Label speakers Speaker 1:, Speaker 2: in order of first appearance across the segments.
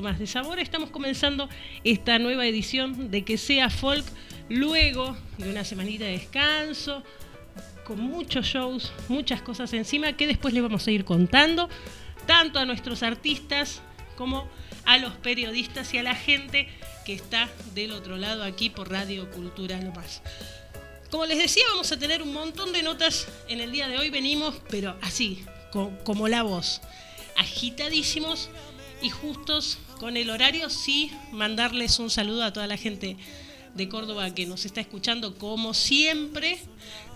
Speaker 1: más de sabor. Estamos comenzando esta nueva edición de Que sea Folk luego de una semanita de descanso, con muchos shows, muchas cosas encima que después les vamos a ir contando, tanto a nuestros artistas como a los periodistas y a la gente que está del otro lado aquí por Radio Cultura Lo Más. Como les decía, vamos a tener un montón de notas en el día de hoy. Venimos, pero así, como la voz, agitadísimos y justos con el horario, sí mandarles un saludo a toda la gente de Córdoba que nos está escuchando como siempre.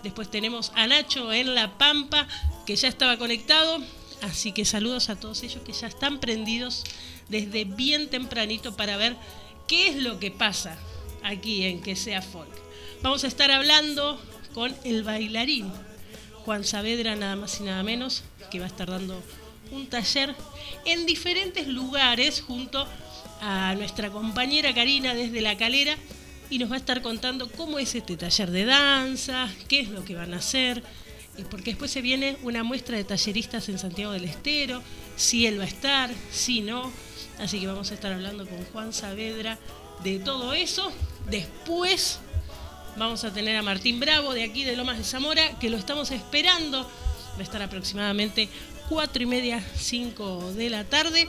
Speaker 1: Después tenemos a Nacho en La Pampa, que ya estaba conectado. Así que saludos a todos ellos que ya están prendidos desde bien tempranito para ver qué es lo que pasa aquí en Que sea Folk. Vamos a estar hablando con el bailarín Juan Saavedra, nada más y nada menos, que va a estar dando un taller en diferentes lugares junto a nuestra compañera Karina desde La Calera y nos va a estar contando cómo es este taller de danza, qué es lo que van a hacer, porque después se viene una muestra de talleristas en Santiago del Estero, si él va a estar, si no. Así que vamos a estar hablando con Juan Saavedra de todo eso. Después vamos a tener a Martín Bravo de aquí de Lomas de Zamora, que lo estamos esperando. Va a estar aproximadamente 4 y media, 5 de la tarde.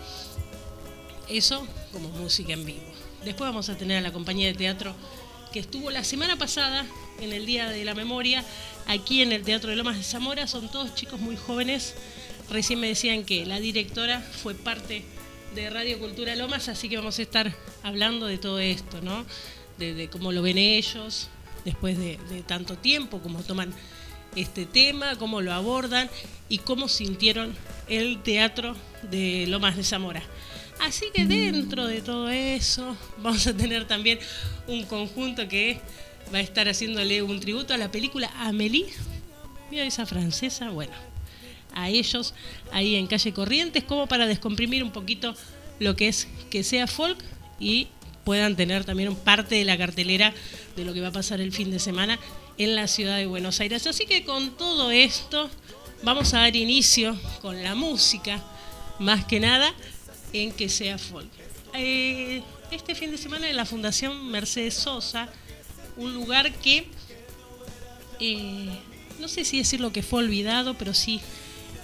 Speaker 1: Eso como música en vivo. Después vamos a tener a la compañía de teatro que estuvo la semana pasada en el Día de la Memoria aquí en el Teatro de Lomas de Zamora. Son todos chicos muy jóvenes. Recién me decían que la directora fue parte de Radio Cultura Lomas, así que vamos a estar hablando de todo esto, ¿no? De, cómo lo ven ellos después de, de tanto tiempo, cómo toman este tema, cómo lo abordan y cómo sintieron el teatro de Lomas de Zamora. Así que dentro de todo eso vamos a tener también un conjunto que va a estar haciéndole un tributo a la película Amélie. Mira esa francesa, bueno, a ellos ahí en calle Corrientes, como para descomprimir un poquito lo que es que sea folk y puedan tener también parte de la cartelera de lo que va a pasar el fin de semana en la ciudad de Buenos Aires. Así que con todo esto vamos a dar inicio con la música, más que nada en que sea folk. Eh, este fin de semana en la Fundación Mercedes Sosa, un lugar que eh, no sé si decir lo que fue olvidado, pero sí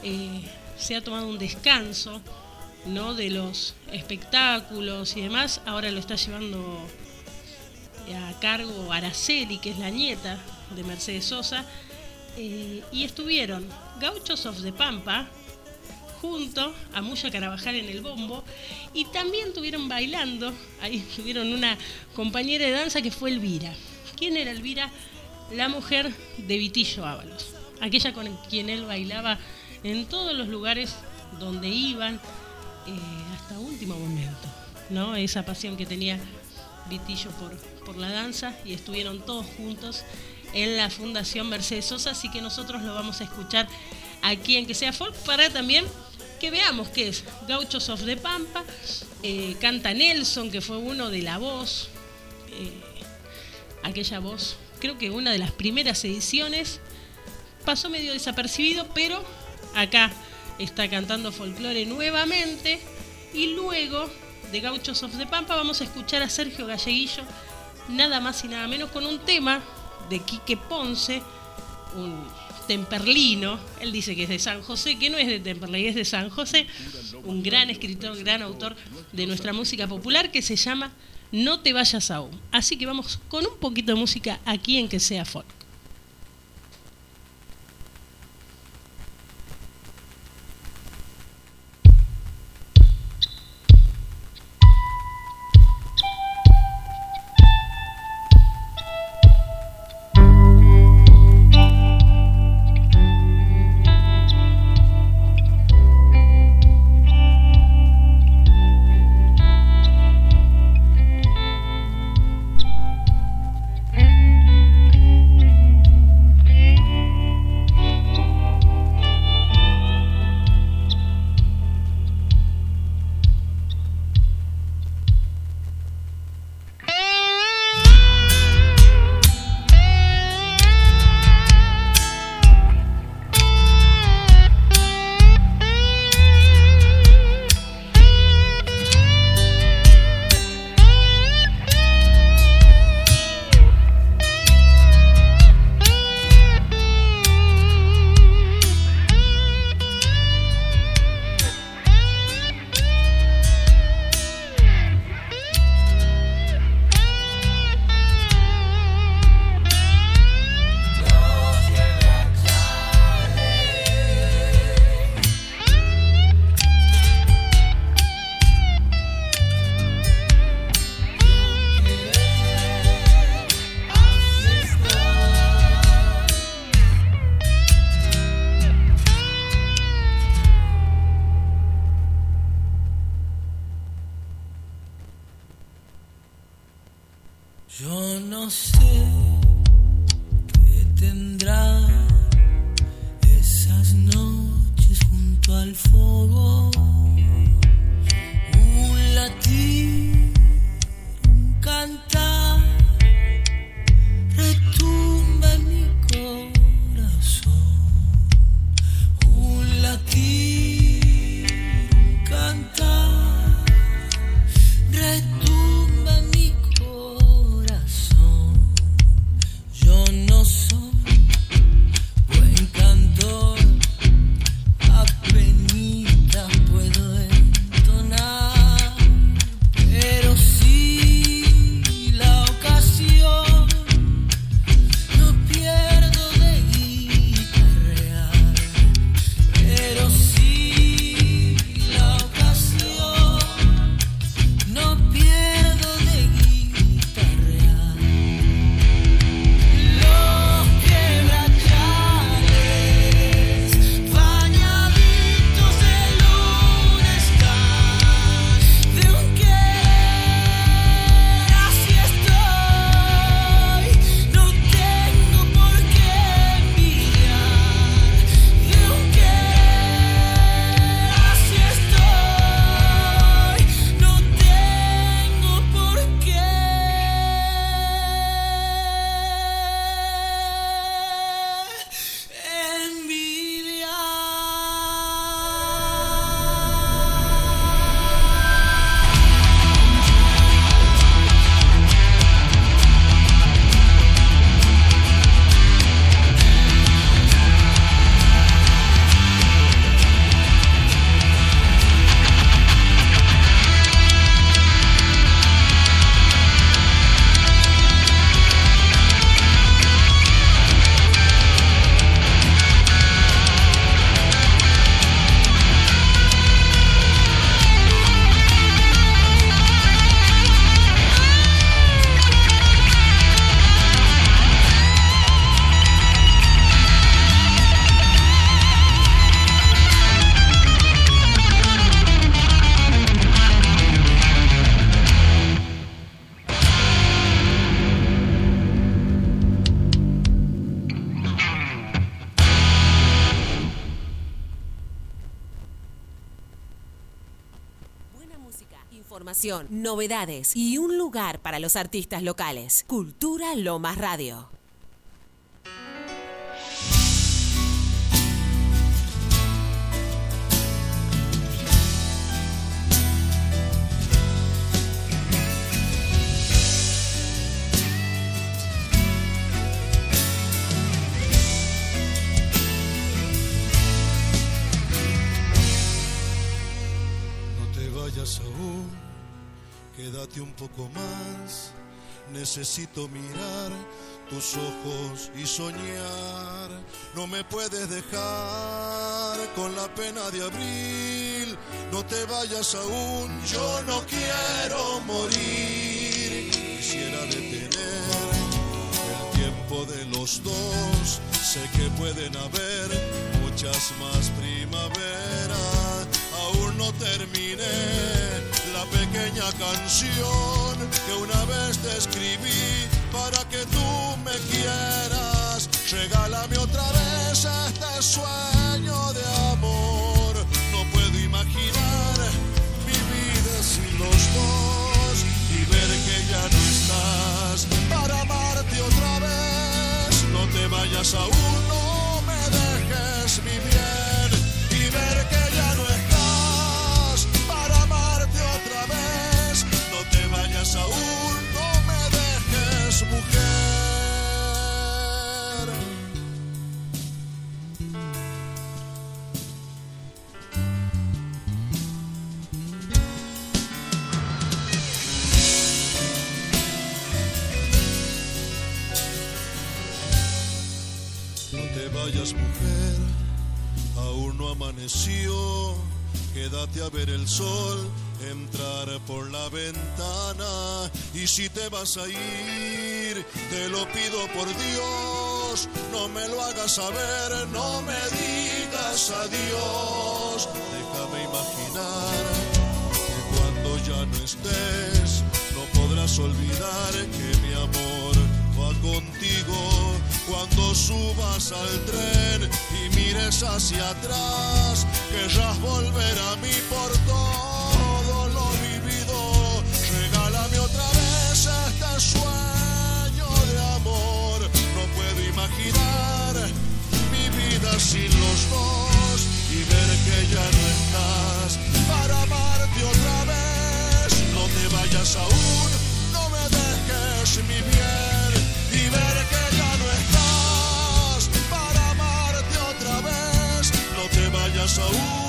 Speaker 1: eh, se ha tomado un descanso ¿no? de los espectáculos y demás. Ahora lo está llevando a cargo Araceli, que es la nieta de Mercedes Sosa, eh, y estuvieron Gauchos of the Pampa junto a Muya Carabajal en el bombo y también estuvieron bailando, ahí tuvieron una compañera de danza que fue Elvira. ¿Quién era Elvira? La mujer de Vitillo Ábalos, aquella con quien él bailaba en todos los lugares donde iban eh, hasta último momento, ¿no? Esa pasión que tenía Vitillo por, por la danza y estuvieron todos juntos en la Fundación Mercedes Sosa, así que nosotros lo vamos a escuchar aquí en Que sea Folk para también que veamos qué es. Gauchos of the Pampa, eh, canta Nelson, que fue uno de la voz, eh, aquella voz, creo que una de las primeras ediciones, pasó medio desapercibido, pero acá está cantando folclore nuevamente. Y luego de Gauchos of the Pampa vamos a escuchar a Sergio Galleguillo, nada más y nada menos con un tema de Quique Ponce, un temperlino, él dice que es de San José, que no es de Temperley, es de San José, un gran escritor, gran autor de nuestra música popular que se llama No te vayas aún. Así que vamos con un poquito de música aquí en que sea folk.
Speaker 2: Novedades y un lugar para los artistas locales. Cultura Lomas Radio.
Speaker 3: Un poco más. Necesito mirar tus ojos y soñar. No me puedes dejar con la pena de abril. No te vayas aún, yo no quiero morir. Quisiera detener el tiempo de los dos. Sé que pueden haber muchas más primaveras. Aún no terminé la pequeña canción que una vez te escribí para que tú me quieras. Regálame otra vez este sueño de amor. No puedo imaginar mi vida sin los dos y ver que ya no estás para amarte otra vez. No te vayas aún, no mujer. No te vayas mujer, aún no amaneció. Quédate a ver el sol entrar por la ventana. Y si te vas a ir, te lo pido por Dios. No me lo hagas saber, no me digas adiós. Déjame imaginar que cuando ya no estés, no podrás olvidar que mi amor va contigo cuando subas al tren y mires hacia atrás. Querrás volver a mí por sueño de amor. No puedo imaginar mi vida sin los dos y ver que ya no estás para amarte otra vez. No te vayas aún, no me dejes mi bien y ver que ya no estás para amarte otra vez. No te vayas aún,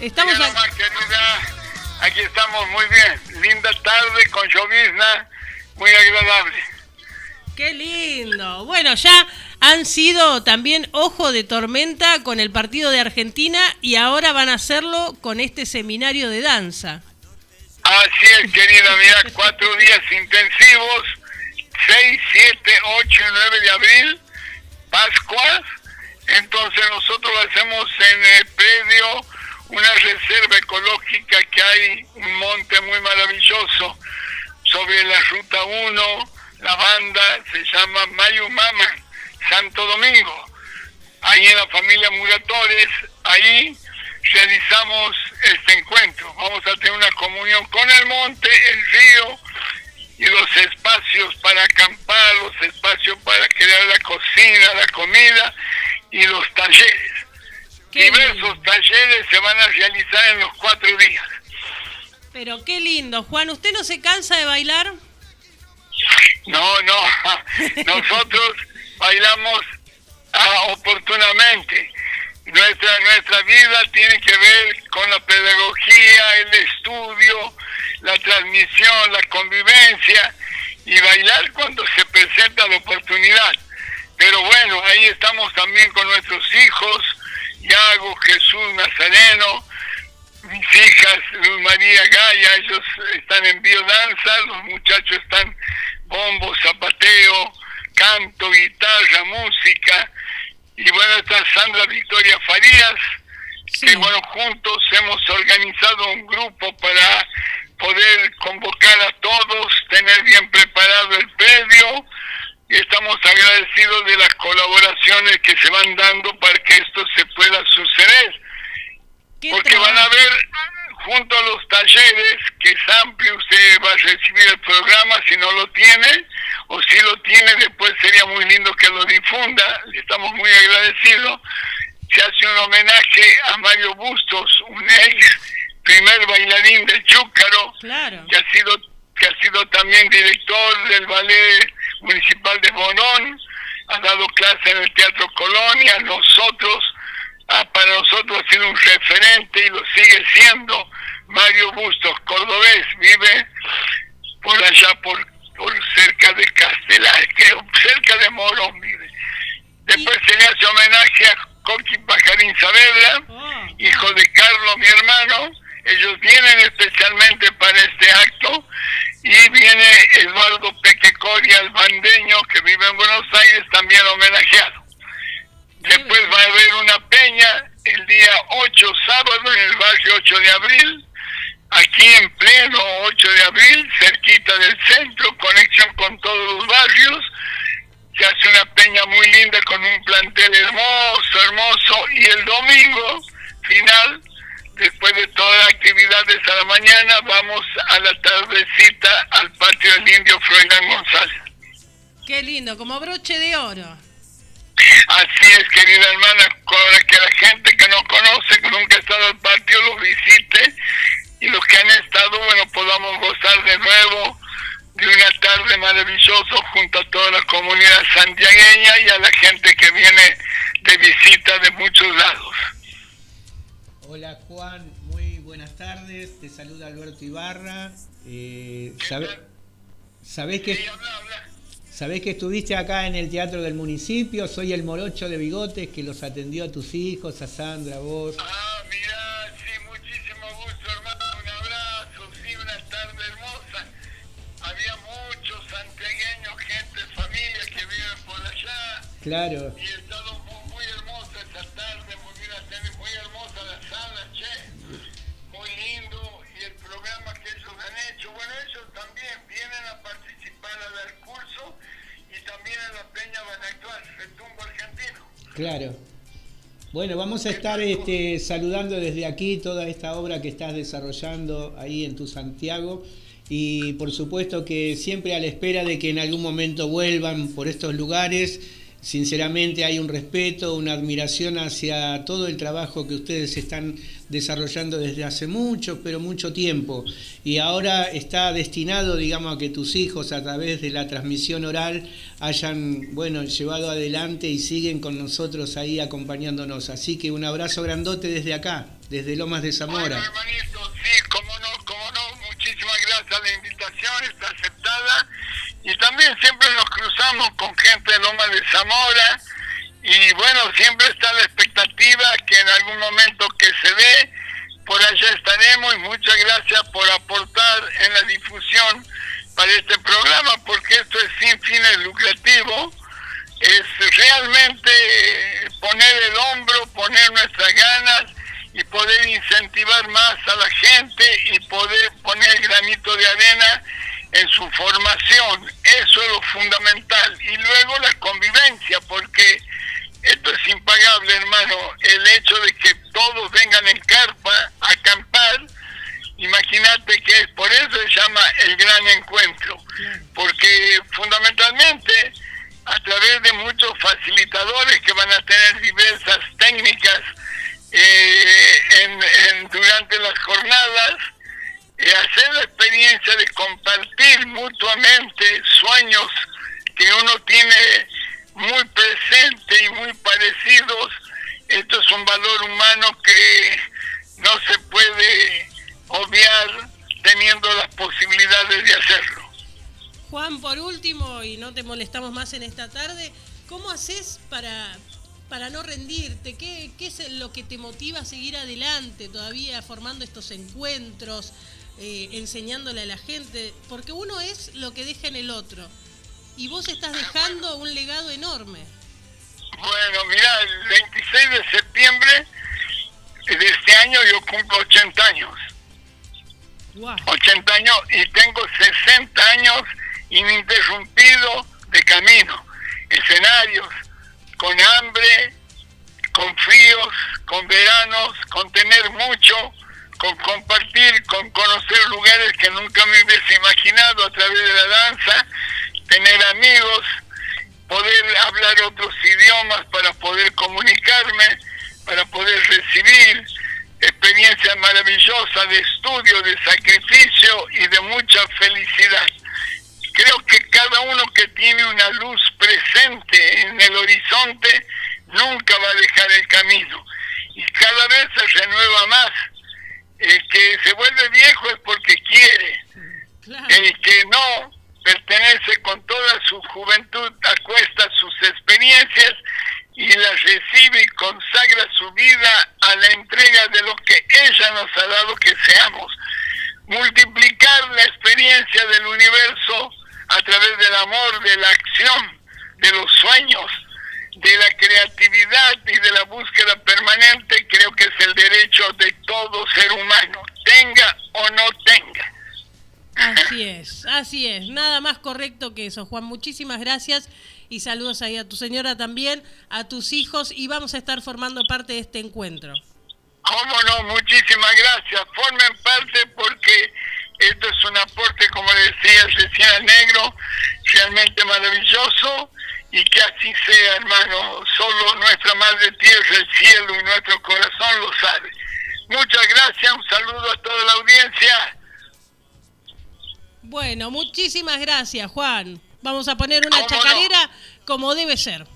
Speaker 1: Estamos
Speaker 4: Bien,
Speaker 1: a-
Speaker 4: querida, aquí estamos muy bien. Linda tarde con llovizna, muy agradable.
Speaker 1: Qué lindo. Bueno, ya han sido también ojo de tormenta con el partido de Argentina y ahora van a hacerlo con este seminario de danza.
Speaker 4: Así es, querida, mira, cuatro días intensivos, 6, 7, 8 y 9 de abril, Pascuas. Entonces nosotros hacemos en el predio una reserva ecológica que hay un monte muy maravilloso sobre la ruta 1, la banda se llama Mayumama, Santo Domingo. Ahí en la familia Muratores, ahí realizamos este encuentro. Vamos a tener una comunión con el monte, el río y los espacios para acampar, los espacios para crear la cocina, la comida y los talleres.
Speaker 1: Qué
Speaker 4: Diversos
Speaker 1: lindo.
Speaker 4: talleres se van a realizar en los cuatro días.
Speaker 1: Pero qué lindo. Juan, ¿usted no se cansa de bailar?
Speaker 4: No, no, nosotros bailamos ah, oportunamente. Nuestra, nuestra vida tiene que ver con la pedagogía, el estudio, la transmisión, la convivencia y bailar cuando se presenta la oportunidad. Pero bueno, ahí estamos también con nuestros hijos, Yago, Jesús Nazareno, mis hijas Luz María Gaya, ellos están en biodanza, los muchachos están bombo, zapateo, canto, guitarra, música. Y bueno, está Sandra Victoria Farías, que bueno, juntos hemos organizado un grupo para poder convocar a todos, tener bien preparado el predio y estamos agradecidos de las colaboraciones que se van dando para que esto se pueda suceder.
Speaker 1: ¿Qué
Speaker 4: Porque van a
Speaker 1: trabajo?
Speaker 4: Junto a los talleres, que es amplio, usted va a recibir el programa si no lo tiene, o si lo tiene después sería muy lindo que lo difunda, le estamos muy agradecidos. Se hace un homenaje a Mario Bustos, un ex primer bailarín del Chúcaro,
Speaker 1: Claro.
Speaker 4: que ha sido que ha sido también director del ballet municipal de Bonón, ha dado clase en el Teatro Colonia, nosotros, para nosotros ha sido un referente y lo sigue siendo. Mario Bustos, cordobés, vive por allá, por, por cerca de Castelar, creo, cerca de Morón vive. Después se le hace homenaje a Coqui Pajarín Saavedra,
Speaker 1: Oh,
Speaker 4: hijo de Carlos, mi hermano. Ellos vienen especialmente para este acto. Y viene Eduardo Pequecoria, el bandeño, que vive en Buenos Aires, también homenajeado. Después va a haber una peña el día 8, sábado, en el barrio 8 de abril, aquí en pleno 8 de abril, cerquita del centro, conexión con todos los barrios. Se hace una peña muy linda con un plantel hermoso, hermoso. Y el domingo final, después de todas las actividades a la mañana, vamos a la tardecita al patio del indio Froilán González.
Speaker 1: Qué lindo, como broche de oro.
Speaker 4: Así es, querida hermana, para que la gente que no conoce, que nunca ha estado al patio, lo visite y los que han estado, bueno, podamos gozar de nuevo de una tarde maravillosa junto a toda la comunidad santiagueña y a la gente que viene de visita de muchos lados.
Speaker 5: Hola Juan, muy buenas tardes. Te saluda Alberto Ibarra. Eh, sabe- ¿Sabés que,
Speaker 4: Sí, habla, habla.
Speaker 5: Sabés que estuviste acá en el Teatro del Municipio? Soy el morocho de bigotes que los atendió a tus hijos, a Sandra, a vos.
Speaker 4: Ah, mira, sí, muchísimo gusto, hermano. Un abrazo, sí, una tarde hermosa. Había muchos santiagueños, gente, familias que viven por allá.
Speaker 5: Claro,
Speaker 4: Y ha estado muy, muy hermosa esta tarde, muy, tiene muy hermosa la sala, che. Muy lindo. Y el programa que ellos han hecho. Bueno, ellos también vienen a participar a curso la Peña van a actuar, Retumbo Argentino.
Speaker 5: claro. Bueno, vamos a estar este, saludando desde aquí toda esta obra que estás desarrollando ahí en tu Santiago y por supuesto que siempre a la espera de que en algún momento vuelvan por estos lugares. Sinceramente hay un respeto, una admiración hacia todo el trabajo que ustedes están desarrollando desde hace mucho, pero mucho tiempo. Y ahora está destinado, digamos, a que tus hijos a través de la transmisión oral hayan, bueno, llevado adelante y siguen con nosotros ahí acompañándonos. Así que un abrazo grandote desde acá, desde Lomas de Zamora.
Speaker 4: hermanito, sí, cómo no, cómo no, muchísimas gracias, la invitación está aceptada y también siempre nos cruzamos con gente de Loma de Zamora y bueno, siempre está la expectativa que en algún momento que se dé, por allá estaremos. Y muchas gracias por aportar en la difusión para este programa porque esto es sin fines lucrativos. Es realmente poner el hombro, poner nuestras ganas y poder incentivar más a la gente y poder poner granito de arena en su formación. Eso es lo fundamental. Y luego la convivencia, porque esto es impagable, hermano. El hecho de que todos vengan en carpa a acampar, imagínate que es por eso se llama el gran encuentro. Porque fundamentalmente a través de muchos facilitadores que van a tener diversas técnicas eh, en- durante las jornadas, eh, hacer la experiencia de compartir mutuamente sueños que uno tiene muy presente y muy parecidos. Esto es un valor humano que no se puede obviar teniendo las posibilidades de hacerlo.
Speaker 1: Juan, por último, y no te molestamos más en esta tarde, ¿cómo haces para, para no rendirte? ¿Qué, ¿Qué es lo que te motiva a seguir adelante todavía formando estos encuentros, eh, enseñándole a la gente? Porque uno es lo que deja en el otro. Y vos estás dejando un legado enorme.
Speaker 4: Bueno, mira, el 26 de septiembre de año yo cumplo 80 años.
Speaker 1: Guau.
Speaker 4: 80 años y tengo 60 años ininterrumpido de camino. Escenarios, con hambre, con fríos, con veranos, con tener mucho, con compartir, con conocer lugares que nunca me hubiese imaginado a través de la danza, tener amigos, poder hablar otros idiomas para poder comunicarme, para poder recibir experiencias maravillosas de estudio, de sacrificio y de mucha felicidad. Creo que cada uno que tiene una luz presente en el horizonte nunca va a dejar el camino y cada vez se renueva más. El que se vuelve viejo es porque quiere,
Speaker 1: Claro.
Speaker 4: el que no pertenece con toda su juventud, acuesta sus experiencias y las recibe y consagra su vida a la entrega de lo que ella nos ha dado que seamos. Multiplicar la experiencia del universo a través del amor, de la acción, de los sueños, de la creatividad y de la búsqueda permanente, creo que es el derecho de todo ser humano, tenga o no tenga.
Speaker 1: Así es, así es. Nada más correcto que eso, Juan. Muchísimas gracias y saludos ahí a tu señora también, a tus hijos y vamos a estar formando parte de este encuentro.
Speaker 4: Cómo no, muchísimas gracias. Formen parte porque esto es un aporte, como decía recién al negro, realmente maravilloso y que así sea, hermano. Solo nuestra Madre Tierra, el cielo y nuestro corazón lo sabe. Muchas gracias, un saludo a toda la audiencia.
Speaker 1: Bueno, muchísimas gracias, Juan. Vamos a poner una chacarera como debe ser.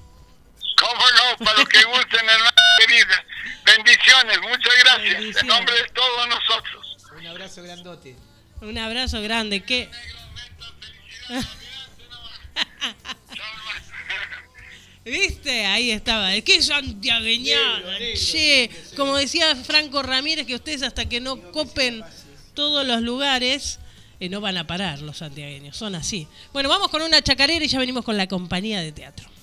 Speaker 4: Cómo no, para los que gusten, hermano querida. Bendiciones, muchas gracias.
Speaker 1: Bendiciones.
Speaker 4: En nombre de todos nosotros.
Speaker 5: Un abrazo grandote.
Speaker 1: Un abrazo grande. ¿Qué? ¿Viste? Ahí estaba. ¡Qué santiagueñada! Che, como decía Franco Ramírez, que ustedes hasta que no copen todos los lugares, eh, no van a parar los santiagueños. Son así. Bueno, vamos con una chacarera y ya venimos con la compañía de teatro.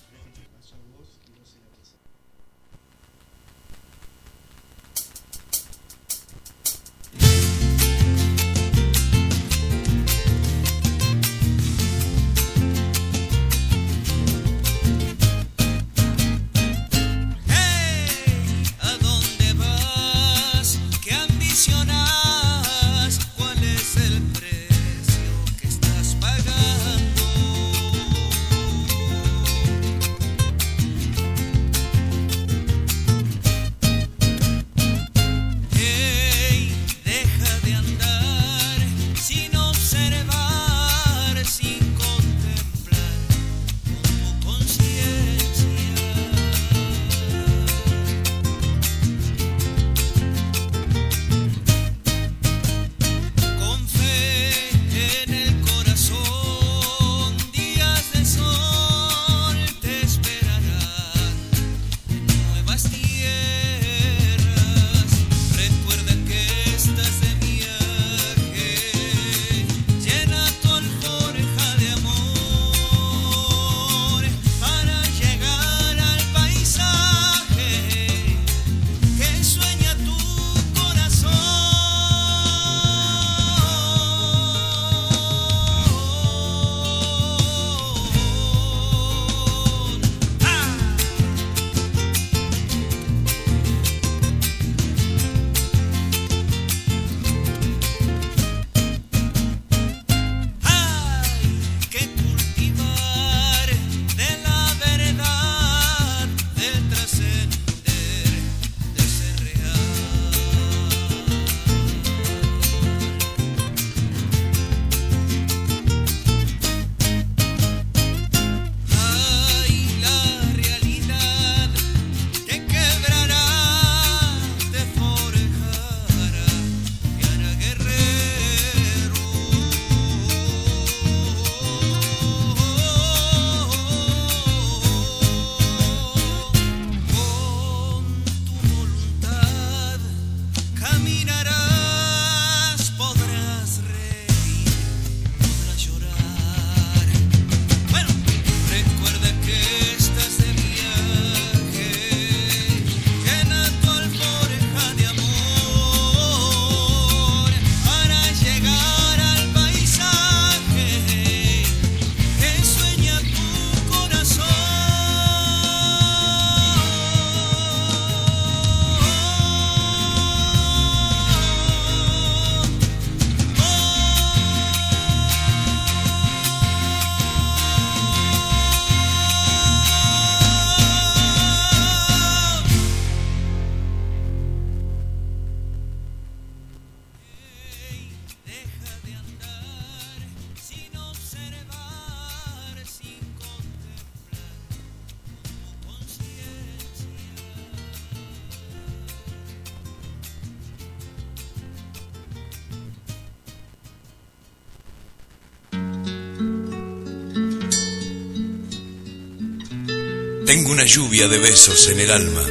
Speaker 6: Una lluvia de besos en el alma.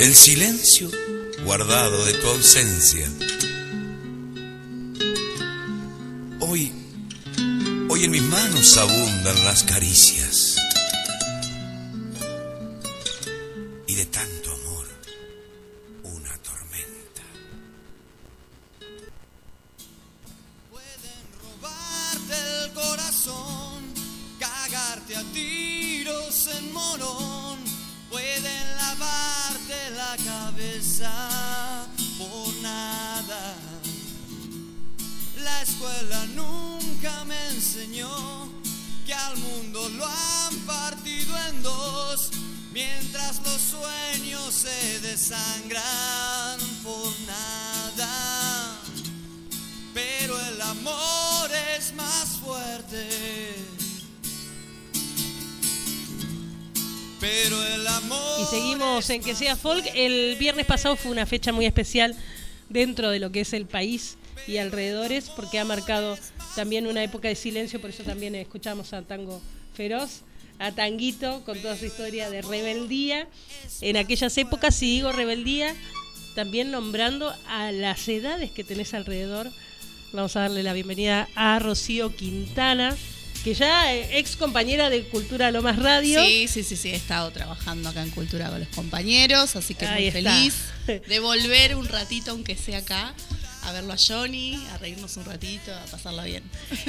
Speaker 6: El silencio guardado de tu ausencia. Hoy, hoy en mis manos abundan las caricias.
Speaker 1: Seguimos en que sea folk. El viernes pasado fue una fecha muy especial dentro de lo que es el país y alrededores, porque ha marcado también una época de silencio, por eso también escuchamos a Tango Feroz, a Tanguito, con toda su historia de rebeldía. En aquellas épocas, si digo rebeldía, también nombrando a las edades que tenés alrededor. Vamos a darle la bienvenida a Rocío Quintana, que ya eh, ex compañera de Cultura Lomas Radio.
Speaker 7: Sí, sí, sí, sí, he estado trabajando acá en Cultura con los compañeros, así que
Speaker 1: Ahí
Speaker 7: muy
Speaker 1: está.
Speaker 7: feliz de volver un ratito, aunque sea acá, a verlo a Johnny, a reírnos un ratito, a pasarla bien.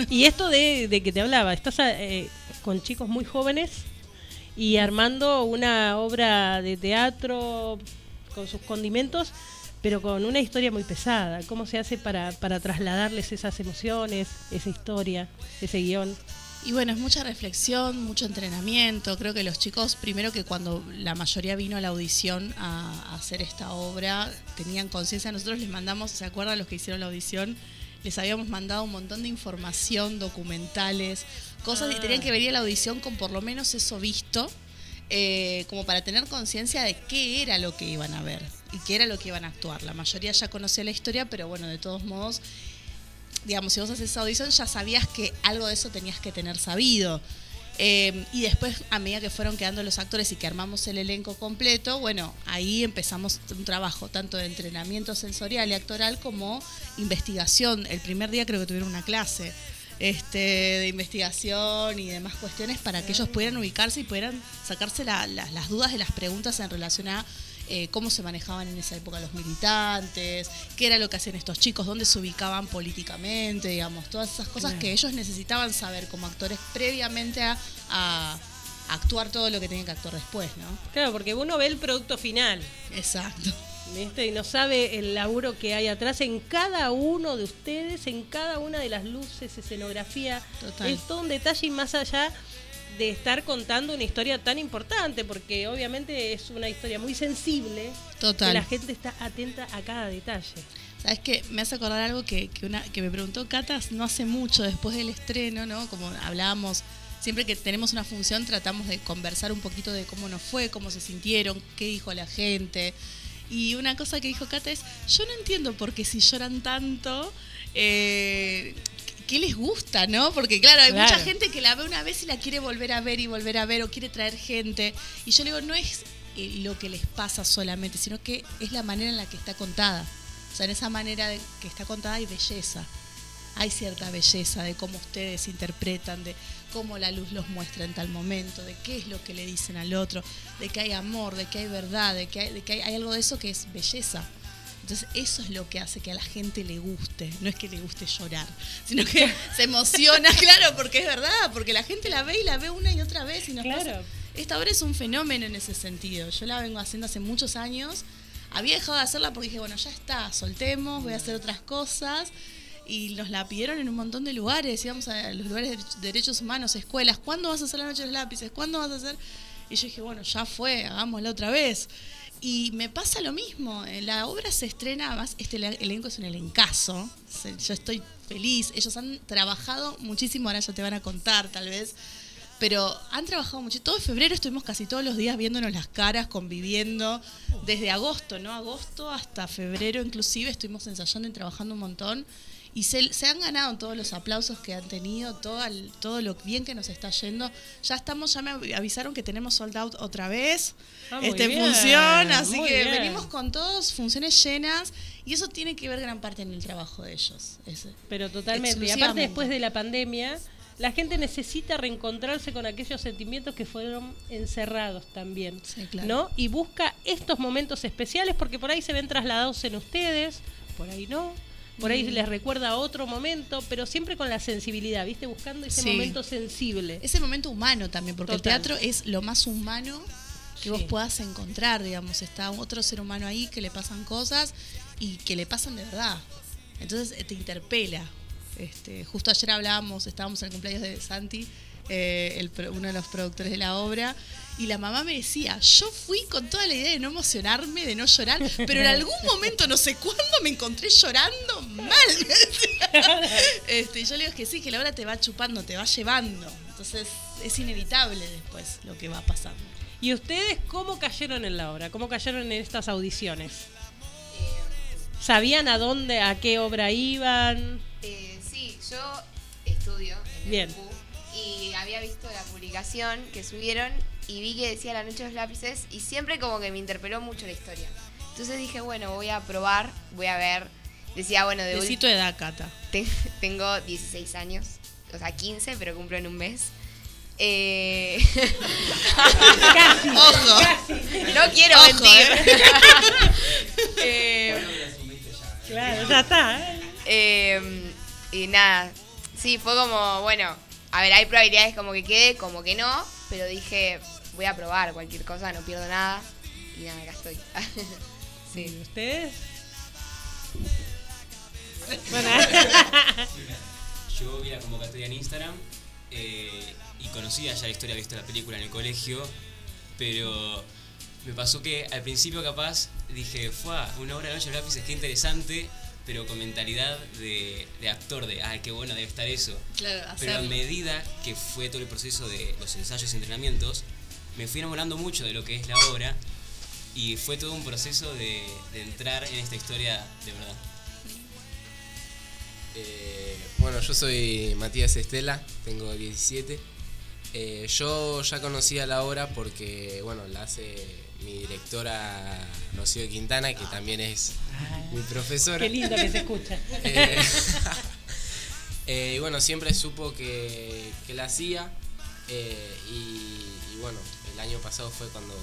Speaker 1: Y esto de, de que te hablaba, estás eh, con chicos muy jóvenes y armando una obra de teatro con sus condimentos, pero con una historia muy pesada. ¿Cómo se hace para, para trasladarles esas emociones, esa historia, ese guion?
Speaker 7: Y bueno, es mucha reflexión, mucho entrenamiento. Creo que los chicos, primero que cuando la mayoría vino a la audición a, hacer esta obra, tenían conciencia. Nosotros les mandamos, ¿se acuerdan los que hicieron la audición? Les habíamos mandado un montón de información, documentales, cosas, y
Speaker 1: Ah.
Speaker 7: tenían que venir a la audición con por lo menos eso visto, eh, como para tener conciencia de qué era lo que iban a ver y qué era lo que iban a actuar. La mayoría ya conocía la historia, pero bueno, de todos modos digamos, si vos haces esa audición ya sabías que algo de eso tenías que tener sabido. Eh, y después, a medida que fueron quedando los actores y que armamos el elenco completo, bueno, ahí empezamos un trabajo tanto de entrenamiento sensorial y actoral como investigación. El primer día creo que tuvieron una clase este, de investigación y demás cuestiones para que ellos pudieran ubicarse y pudieran sacarse la- la- las dudas de las preguntas en relación a eh, cómo se manejaban en esa época los militantes, qué era lo que hacían estos chicos, dónde se ubicaban políticamente, digamos, todas esas cosas
Speaker 1: Claro.
Speaker 7: que ellos necesitaban saber como actores previamente a, a actuar todo lo que tenían que actuar después, ¿no?
Speaker 1: Claro, porque uno ve el producto final.
Speaker 7: Exacto.
Speaker 1: ¿viste? Y no sabe el laburo que hay atrás en cada uno de ustedes, en cada una de las luces, escenografía.
Speaker 7: Total.
Speaker 1: Es todo un detalle y más allá de estar contando una historia tan importante, porque obviamente es una historia muy sensible.
Speaker 7: Total.
Speaker 1: Que la gente está atenta a cada detalle.
Speaker 7: ¿Sabes qué? Me hace acordar algo que, que, una, que me preguntó Catas no hace mucho después del estreno, ¿no? Como hablábamos, siempre que tenemos una función tratamos de conversar un poquito de cómo nos fue, cómo se sintieron, qué dijo la gente. Y una cosa que dijo Cata es, yo no entiendo por qué si lloran tanto, eh, ¿qué les gusta, no? Porque claro, hay
Speaker 1: Claro.
Speaker 7: mucha gente que la ve una vez y la quiere volver a ver y volver a ver o quiere traer gente. Y yo le digo, no es eh, lo que les pasa solamente, sino que es la manera en la que está contada. O sea, en esa manera de- que está contada hay belleza. Hay cierta belleza de cómo ustedes interpretan, de cómo la luz los muestra en tal momento, de qué es lo que le dicen al otro, de que hay amor, de que hay verdad, de que hay, de que hay, hay algo de eso que es belleza. Entonces eso es lo que hace que a la gente le guste, no es que le guste llorar, sino que se emociona, claro, porque es verdad, porque la gente la ve y la ve una y otra vez y nos
Speaker 1: Claro.
Speaker 7: pasa- Esta obra es un fenómeno en ese sentido. Yo la vengo haciendo hace muchos años. Había dejado de hacerla porque dije, bueno, ya está, soltemos, voy a hacer otras cosas. Y nos la pidieron en un montón de lugares, íbamos a los lugares de derechos humanos, escuelas. ¿Cuándo vas a hacer la noche de los lápices? ¿Cuándo vas a hacer? Y yo dije, bueno, ya fue, hagámosla otra vez. Y me pasa lo mismo. La obra se estrena, además, este ele- elenco es un elencazo. Yo estoy feliz. Ellos han trabajado muchísimo, ahora ya te van a contar, tal vez. Pero han trabajado mucho. Todo febrero estuvimos casi todos los días viéndonos las caras, conviviendo. Desde agosto, ¿no? Agosto hasta febrero inclusive estuvimos ensayando y trabajando un montón. Y se, se han ganado todos los aplausos que han tenido, todo, el- todo lo bien que nos está yendo. Ya estamos, ya me avisaron que tenemos sold out otra vez.
Speaker 1: Ah,
Speaker 7: este
Speaker 1: bien,
Speaker 7: función, así que
Speaker 1: bien.
Speaker 7: venimos con todos, funciones llenas. Y eso tiene que ver gran parte en el trabajo de ellos. ese.
Speaker 1: Pero totalmente. Y aparte después de la pandemia, la gente necesita reencontrarse con aquellos sentimientos que fueron encerrados también,
Speaker 7: claro.
Speaker 1: ¿no? Y busca estos momentos especiales porque por ahí se ven trasladados en ustedes, por ahí no. Por ahí les recuerda a otro momento, pero siempre con la sensibilidad, ¿viste? Buscando ese
Speaker 7: Sí.
Speaker 1: momento sensible.
Speaker 7: Ese momento humano también, porque
Speaker 1: Total.
Speaker 7: el teatro es lo más humano que vos puedas encontrar, digamos. Está otro ser humano ahí que le pasan cosas y que le pasan de verdad. Entonces eh, te interpela. Este, justo ayer hablábamos, estábamos en el cumpleaños de Santi, eh, el uno de los productores de la obra, y la mamá me decía, yo fui con toda la idea de no emocionarme, de no llorar, pero en algún momento, no sé cuándo, me encontré llorando mal. Este, y yo le digo que sí, que la obra te va chupando, te va llevando. Entonces es inevitable después lo que va pasando.
Speaker 1: ¿Y ustedes cómo cayeron en la obra? ¿Cómo cayeron en estas audiciones? ¿Sabían a dónde, a qué obra iban?
Speaker 8: Eh, sí, yo estudio en
Speaker 1: Bien.
Speaker 8: el UCU y había visto la publicación que subieron y vi que decía La Noche de los Lápices y siempre como que me interpeló mucho la historia. Entonces dije, bueno, voy a probar, voy a ver. Decía, bueno, de
Speaker 7: tu edad, Cata.
Speaker 8: Te- tengo 16 años, o sea, 15, pero cumplo en un mes. Eh...
Speaker 1: Casi,
Speaker 7: Ojo.
Speaker 1: casi.
Speaker 8: No quiero
Speaker 7: Ojo,
Speaker 8: mentir. Eh,
Speaker 1: Claro, ya está. ¿eh?
Speaker 8: Eh, y nada, sí, fue como, bueno, a ver, hay probabilidades como que quede, como que no, pero dije, voy a probar cualquier cosa, no pierdo nada. Y nada, acá estoy.
Speaker 1: ¿Y
Speaker 8: sí.
Speaker 1: ustedes? Bueno,
Speaker 9: Yo vi la convocatoria en Instagram eh, y conocía ya la historia, había visto la película en el colegio, pero me pasó que al principio capaz dije, fue una obra de Noche lápices, qué interesante, pero con mentalidad de, de actor, de, ay, qué bueno debe estar eso.
Speaker 7: Claro,
Speaker 9: Pero a medida que fue todo el proceso de los ensayos y entrenamientos, me fui enamorando mucho de lo que es la obra y fue todo un proceso de, de entrar en esta historia de verdad.
Speaker 10: Eh, bueno, yo soy Matías Estela, tengo 17. Eh, yo ya conocía la obra porque, bueno, la hace mi directora Rocío Quintana, que también es mi profesora.
Speaker 1: qué lindo que se escucha.
Speaker 10: Eh, eh, y bueno, siempre supo que, que la hacía. eh, y, y bueno, el año pasado fue cuando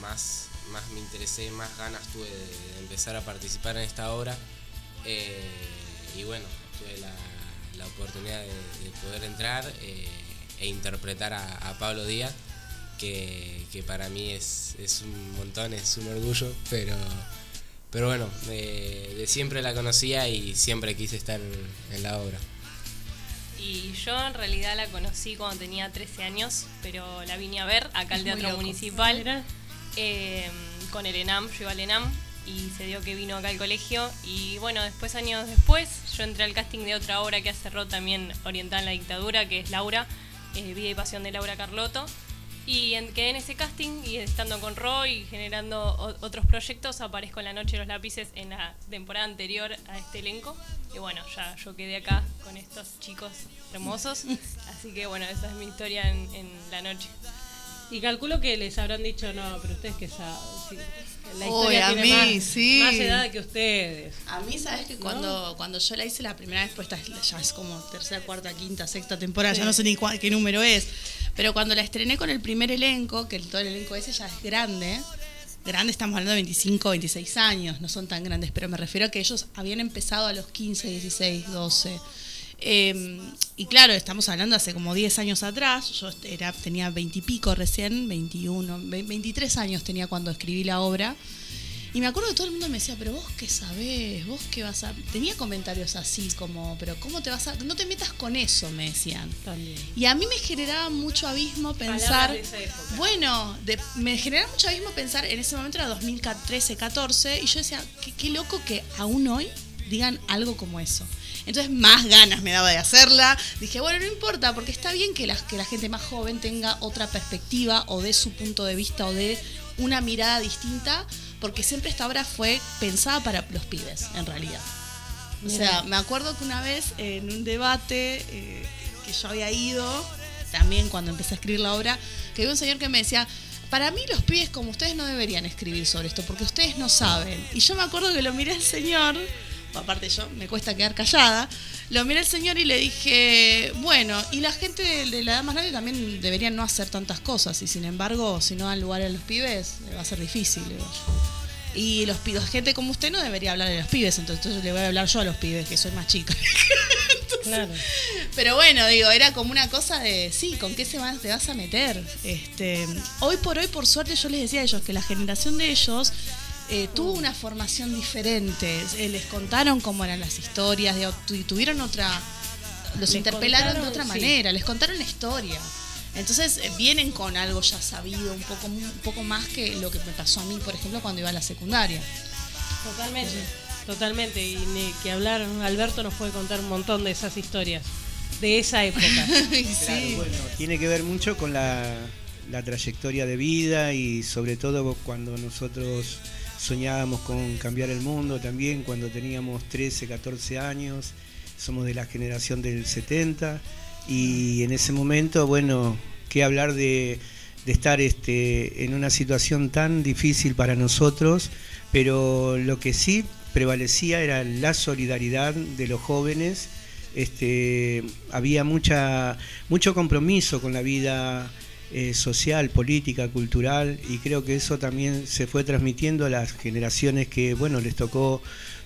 Speaker 10: más, más me interesé, más ganas tuve de, empezar a participar en esta obra. Eh, y bueno, tuve la, oportunidad de, de poder entrar eh, e interpretar a, Pablo Díaz, que, que para mí es, un montón, es un orgullo, pero, pero bueno, de, de siempre la conocía y siempre quise estar en la obra.
Speaker 11: Y yo en realidad la conocí cuando tenía 13 años, pero la vine a ver acá al Teatro. Municipal eh, con el ENAM, yo iba al ENAM y se dio que vino acá al colegio y bueno, después años después yo entré al casting de otra obra que hace Rod también orientada en la dictadura, que es Laura, eh, Vida y Pasión de Laura Carlotto. Y en- quedé en ese casting y estando con Roy y generando o- otros proyectos, aparezco en La Noche de los Lápices en la temporada anterior a este elenco. Y bueno, ya yo quedé acá con estos chicos hermosos. Así que bueno, esa es mi historia en, en La Noche.
Speaker 1: Y calculo que les habrán dicho, no, pero ustedes que saben. sí, la historia
Speaker 7: a
Speaker 1: tiene
Speaker 7: mí,
Speaker 1: más,
Speaker 7: sí.
Speaker 1: más edad que ustedes.
Speaker 7: A mí, ¿sabes que cuando, cuando yo la hice la primera vez, pues ya es como tercera, cuarta, quinta, sexta temporada,
Speaker 1: Sí.
Speaker 7: ya no sé ni cuál- qué número es. Pero cuando la estrené con el primer elenco, que el- todo el elenco ese ya es grande, grande estamos hablando de 25, 26 años, no son tan grandes, pero me refiero a que ellos habían empezado a los 15, 16, 12. Eh, y claro, estamos hablando hace como 10 años atrás, yo era, tenía 20 y pico recién, 21, ve- 23 años tenía cuando escribí la obra. Y me acuerdo que todo el mundo me decía, pero vos qué sabés, vos qué vas a... Tenía comentarios así como, pero ¿cómo te vas a...? No te metas con eso, me decían.
Speaker 1: También.
Speaker 7: Y a mí me generaba mucho abismo pensar...
Speaker 1: de esa época.
Speaker 7: Bueno, de- me generaba mucho abismo pensar, en ese momento era 2013-14, y yo decía, qué, qué loco que aún hoy digan algo como eso. Entonces más ganas me daba de hacerla. Dije, bueno, no importa, porque está bien que la, que la gente más joven tenga otra perspectiva o de su punto de vista o de una mirada distinta, porque siempre esta obra fue pensada para los pibes, en realidad. O sea, me acuerdo que una vez en un debate eh, que yo había ido, también cuando empecé a escribir la obra, que había un señor que me decía, para mí los pibes como ustedes no deberían escribir sobre esto, porque ustedes no saben. Y yo me acuerdo que lo miré al señor, aparte yo me cuesta quedar callada, lo miré al señor y le dije, bueno, y la gente de, de la edad más grande también deberían no hacer tantas cosas, y sin embargo, si no dan lugar a los pibes, eh, va a ser difícil. digo. Y los pibes, gente como usted no debería hablar de los pibes, entonces le voy a hablar yo a los pibes, que soy más chica.
Speaker 1: Claro.
Speaker 7: Pero bueno, digo, era como una cosa de, sí, ¿con qué se van, te vas a meter? Este, hoy por hoy, por suerte, yo les decía a ellos que la generación de ellos eh, tuvo una formación diferente. Eh, les contaron cómo eran las historias, tu- tuvieron otra, los
Speaker 1: Les
Speaker 7: interpelaron de otra
Speaker 1: sí.
Speaker 7: manera, les contaron la historia. Entonces eh, vienen con algo ya sabido, un poco, un poco más que lo que me pasó a mí, por ejemplo, cuando iba a la secundaria.
Speaker 1: Totalmente, totalmente. Y ni que hablar, Alberto nos puede contar un montón de esas historias, de esa época.
Speaker 5: Claro, bueno, tiene que ver mucho con la, la trayectoria de vida y sobre todo cuando nosotros soñábamos con cambiar el mundo también, cuando teníamos 13, 14 años, somos de la generación del 70 y en ese momento, bueno, qué hablar de, estar este, en una situación tan difícil para nosotros, pero lo que sí prevalecía era la solidaridad de los jóvenes. Este, había mucha, mucho compromiso con la vida eh, social, política, cultural, y creo que eso también se fue transmitiendo a las generaciones que, bueno, les tocó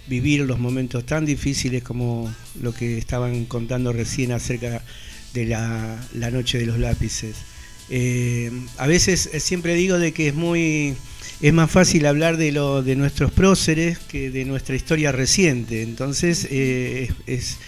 Speaker 5: vivir los momentos tan difíciles como lo que estaban contando recién acerca de la, noche de los lápices. Eh, a veces eh, siempre digo de que es muy es más fácil hablar de lo de nuestros próceres que de nuestra historia reciente. Entonces es, es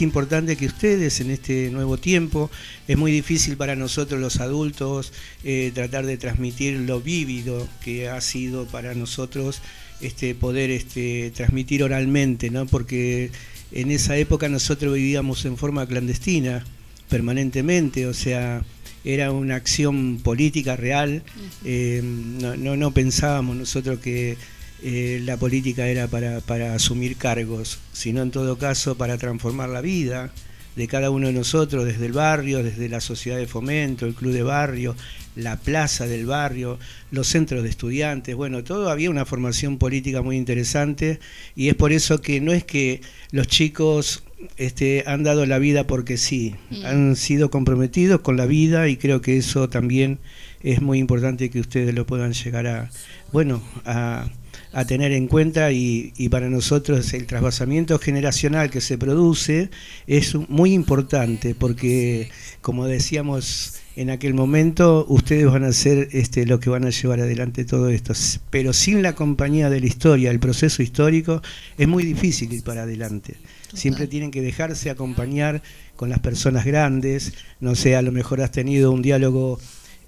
Speaker 5: importante que ustedes en este nuevo tiempo, es muy difícil para nosotros los adultos eh, tratar de transmitir lo vívido que ha sido para nosotros este, poder este, transmitir oralmente, ¿no? porque en esa época nosotros vivíamos en forma clandestina permanentemente, o sea, era una acción política real, eh, no, no, no pensábamos nosotros que eh, la política era para, para asumir cargos, sino en todo caso para transformar la vida de cada uno de nosotros, desde el barrio, desde la sociedad de fomento, el club de barrio, la plaza del barrio, los centros de estudiantes, bueno, todo había una formación política muy interesante y es por eso que no es que los chicos este, han dado la vida porque sí,
Speaker 7: Mm.
Speaker 5: han sido comprometidos con la vida y creo que eso también es muy importante que ustedes lo puedan llegar a, bueno, a, a tener en cuenta y, y para nosotros el trasvasamiento generacional que se produce es muy importante porque, como decíamos en aquel momento, ustedes van a ser este, lo que van a llevar adelante todo esto. Pero sin la compañía de la historia, el proceso histórico, es muy difícil ir para adelante. Siempre tienen que dejarse acompañar con las personas grandes. No sé, a lo mejor has tenido un diálogo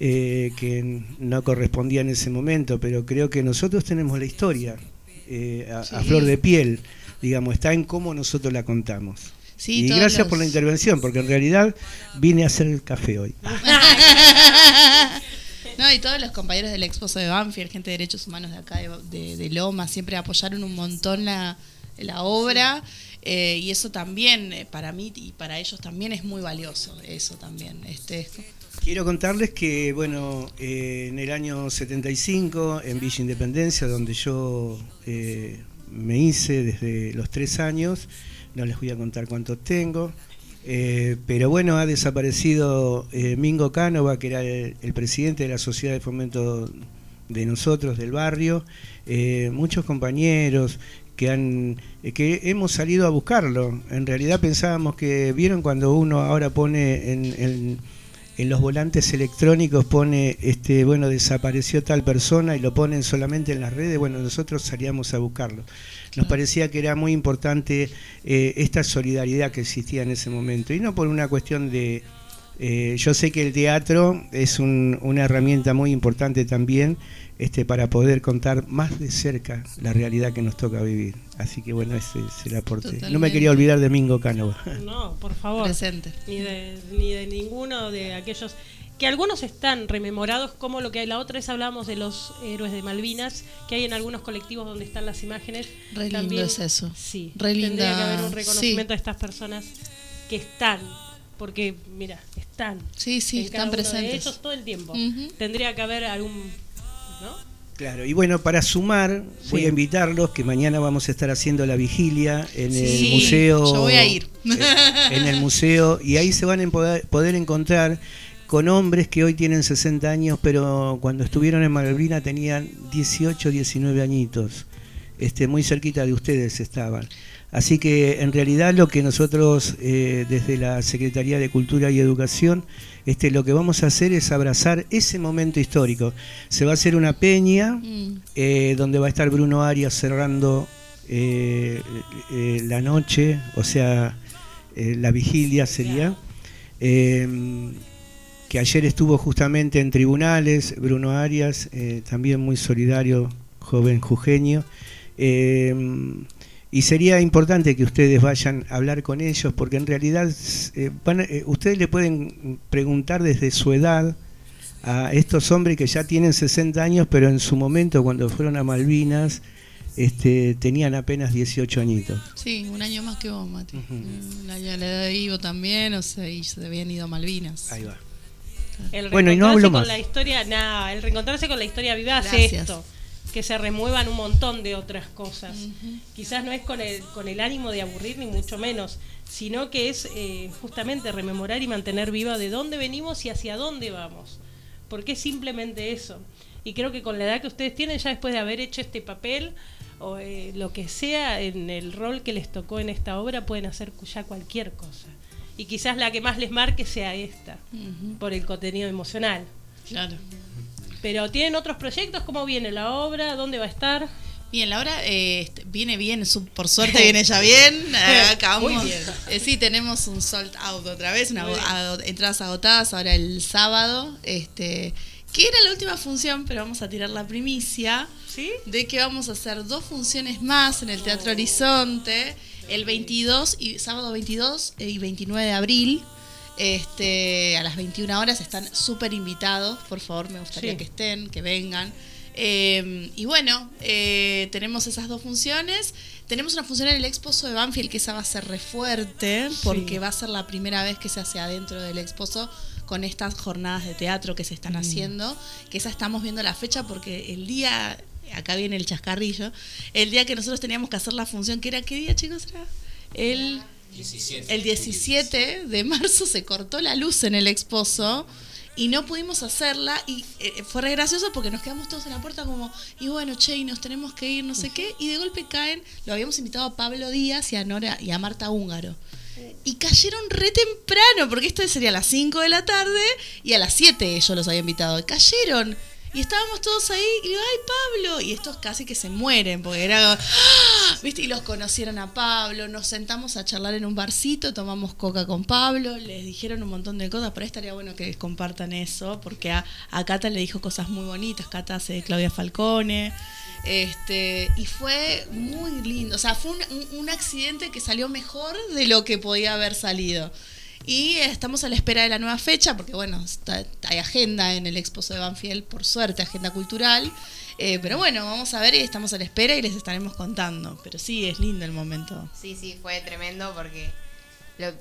Speaker 5: eh, que no correspondía en ese momento, pero creo que nosotros tenemos la historia eh, a, flor de piel, digamos, está en cómo nosotros la contamos.
Speaker 7: Sí,
Speaker 5: y gracias
Speaker 7: los-
Speaker 5: por la intervención, porque en realidad vine a hacer el café hoy.
Speaker 7: No, y todos los compañeros del Exposo de Banfield, gente de derechos humanos de acá de, de- de Loma, siempre apoyaron un montón la, la obra. eh, y eso también, eh, para mí y para ellos también es muy valioso, eso también. Este, es-
Speaker 5: Quiero contarles que, bueno, eh, en el año 75, en Villa Independencia, donde yo eh, me hice desde los tres años, no les voy a contar cuántos tengo, eh, pero bueno, ha desaparecido Mingo Cánova, que era el, el presidente de la Sociedad de Fomento de nosotros, del barrio, muchos compañeros que han que hemos salido a buscarlo. En realidad pensábamos que vieron cuando uno ahora pone en, en- en los volantes electrónicos pone este bueno desapareció tal persona y lo ponen solamente en las redes. Bueno, nosotros salíamos a buscarlo. Nos parecía que era muy importante eh, esta solidaridad que existía en ese momento y no por una cuestión de eh, yo sé que el teatro es un- una herramienta muy importante también este, para poder contar más de cerca la realidad que nos toca vivir. Así que bueno, ese es el aporte. No me quería olvidar de Mingo Cánova.
Speaker 1: No, por favor.
Speaker 7: Presente.
Speaker 1: Ni de, ni de ninguno de aquellos. que algunos están rememorados como lo que hay. La otra vez hablábamos de los héroes de Malvinas, que hay en algunos colectivos donde están las imágenes.
Speaker 7: Re lindo
Speaker 1: También-
Speaker 7: es eso.
Speaker 1: Sí,
Speaker 7: Re
Speaker 1: tendría
Speaker 7: linda,
Speaker 1: que haber un
Speaker 7: sí.
Speaker 1: reconocimiento a estas personas que están, porque mira, están.
Speaker 7: Sí, sí,
Speaker 1: en cada
Speaker 7: están
Speaker 1: uno de
Speaker 7: presentes.
Speaker 1: ellos todo el tiempo. Tendría que haber algún, ¿no?
Speaker 5: Claro, y bueno, para sumar, voy a invitarlos que mañana vamos a estar haciendo la vigilia en
Speaker 7: Sí,
Speaker 5: el museo.
Speaker 7: yo voy a ir.
Speaker 5: En el museo, y ahí se van a poder, poder encontrar con hombres que hoy tienen 60 años, pero cuando estuvieron en Malvina tenían 18, 19 añitos. Este, muy cerquita de ustedes estaban. Así que en realidad lo que nosotros eh, desde la Secretaría de Cultura y Educación, este, lo que vamos a hacer es abrazar ese momento histórico. Se va a hacer una peña
Speaker 7: Mm.
Speaker 5: eh, donde va a estar Bruno Arias cerrando eh, eh, la noche, o sea, la vigilia sería. Eh, que ayer estuvo justamente en tribunales, Bruno Arias, también muy solidario, joven jujeño. Eh, y sería importante que ustedes vayan a hablar con ellos, porque en realidad eh, van a- eh, ustedes le pueden preguntar desde su edad a estos hombres que ya tienen 60 años, pero en su momento cuando fueron a Malvinas este, tenían apenas 18 añitos.
Speaker 7: Sí, un año más que vos, Mati. Un año a la edad de Ivo también, o sea, y se habían ido a Malvinas.
Speaker 5: Ahí va.
Speaker 1: El
Speaker 5: Bueno, y no
Speaker 1: reencontrarse
Speaker 5: hablo
Speaker 1: con
Speaker 5: más.
Speaker 1: la historia, nada, el reencontrarse con la historia viva esto, que se remuevan un montón de otras cosas. Quizás no es con el, con el ánimo de aburrir, ni mucho menos, sino que es eh, justamente rememorar y mantener viva de dónde venimos y hacia dónde vamos. Porque es simplemente eso. Y creo que con la edad que ustedes tienen, ya después de haber hecho este papel, o eh, lo que sea en el rol que les tocó en esta obra, pueden hacer ya cualquier cosa. Y quizás la que más les marque sea esta por el contenido emocional.
Speaker 7: Claro.
Speaker 1: Pero ¿tienen otros proyectos? ¿Cómo viene la obra? ¿Dónde va a estar?
Speaker 7: Bien, la hora eh, este, viene bien, por suerte viene ya bien. Acabamos.
Speaker 1: Muy bien.
Speaker 7: Eh, sí, tenemos un sold out otra vez, una, a- entradas agotadas ahora el sábado. Este, que era la última función, pero vamos a tirar la primicia de que vamos a hacer dos funciones más en el Teatro Horizonte, el 22 y sábado 22 y 29 de abril. Este, a las 21 horas están súper invitados, por favor, me gustaría
Speaker 1: Sí.
Speaker 7: que estén, que vengan. Eh, y bueno, eh, tenemos esas dos funciones. Tenemos una función en el Exposo de Banfield que esa va a ser re fuerte, porque
Speaker 1: Sí.
Speaker 7: va a ser la primera vez que se hace adentro del Exposo con estas jornadas de teatro que se están
Speaker 1: Mm.
Speaker 7: haciendo. Que esa estamos viendo la fecha porque el día, acá viene el chascarrillo, el día que nosotros teníamos que hacer la función, que era, ¿qué día chicos era? El...
Speaker 9: 17.
Speaker 7: El 17 de marzo se cortó la luz en el exposo y no pudimos hacerla y eh, fue re gracioso porque nos quedamos todos en la puerta como, y bueno, che, y nos tenemos que ir, no sé qué, y de golpe caen, lo habíamos invitado a Pablo Díaz y a Nora y a Marta Húngaro. Y cayeron re temprano, porque esto sería a las 5 de la tarde y a las 7 yo los había invitado. Cayeron. Y estábamos todos ahí y digo, ay Pablo. Y estos casi que se mueren, porque era ¡ah! ¿viste? Y los conocieron a Pablo, nos sentamos a charlar en un barcito, tomamos coca con Pablo, les dijeron un montón de cosas, ahí estaría bueno que compartan eso, porque a, a Cata le dijo cosas muy bonitas, Cata hace de Claudia Falcone. Este, y fue muy lindo. O sea, fue un- un accidente que salió mejor de lo que podía haber salido. Y estamos a la espera de la nueva fecha, porque bueno, está- hay agenda en el Exposo de Banfield, por suerte, agenda cultural. Eh, pero bueno, vamos a ver y estamos a la espera y les estaremos contando. Pero sí, es lindo el momento.
Speaker 8: Sí, sí, fue tremendo porque lo,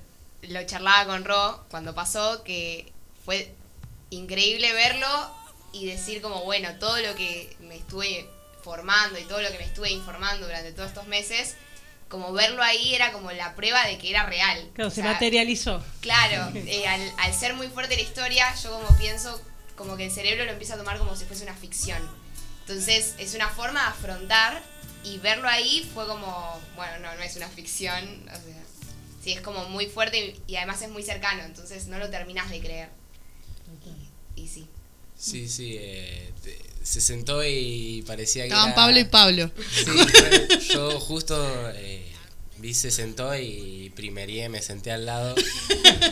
Speaker 8: lo charlaba con Ro cuando pasó, que fue increíble verlo y decir como, bueno, todo lo que me estuve formando y todo lo que me estuve informando durante todos estos meses, como verlo ahí era como la prueba de que era real.
Speaker 1: Claro,
Speaker 8: O
Speaker 1: se
Speaker 8: sea,
Speaker 1: materializó.
Speaker 8: Claro, eh, al, al ser muy fuerte la historia, yo como pienso, como que el cerebro lo empieza a tomar como si fuese una ficción. Entonces es una forma de afrontar y verlo ahí fue como, bueno, no, no es una ficción, o sea, sí, es como muy fuerte y, y además es muy cercano, entonces no lo terminas de creer. Y, y sí.
Speaker 10: Sí, sí, eh, te- se sentó y parecía que
Speaker 7: Estaban
Speaker 10: era-
Speaker 7: Pablo y Pablo.
Speaker 10: Sí, yo, yo justo eh, vi, se sentó y primerié, me senté al lado,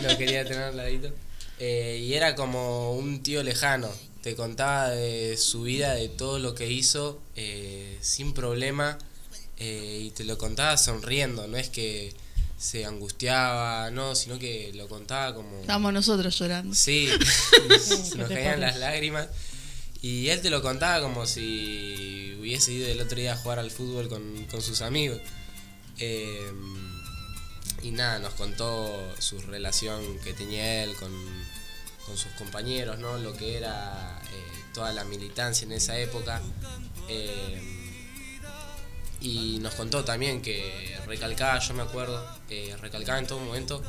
Speaker 10: lo quería tener al ladito. Eh, y era como un tío lejano, te contaba de su vida, de todo lo que hizo, eh, sin problema, eh, y te lo contaba sonriendo, no es que se angustiaba, no, sino que lo contaba como...
Speaker 7: Estábamos nosotros llorando.
Speaker 10: Sí, se nos
Speaker 7: ¿Qué te
Speaker 10: caían las lágrimas. Y él te lo contaba como si hubiese ido el otro día a jugar al fútbol con, con sus amigos. Eh, y nada, nos contó su relación que tenía él con, con sus compañeros, ¿no? Lo que era eh, toda la militancia en esa época. Eh, y nos contó también que recalcaba, yo me acuerdo, recalcaba en todo momento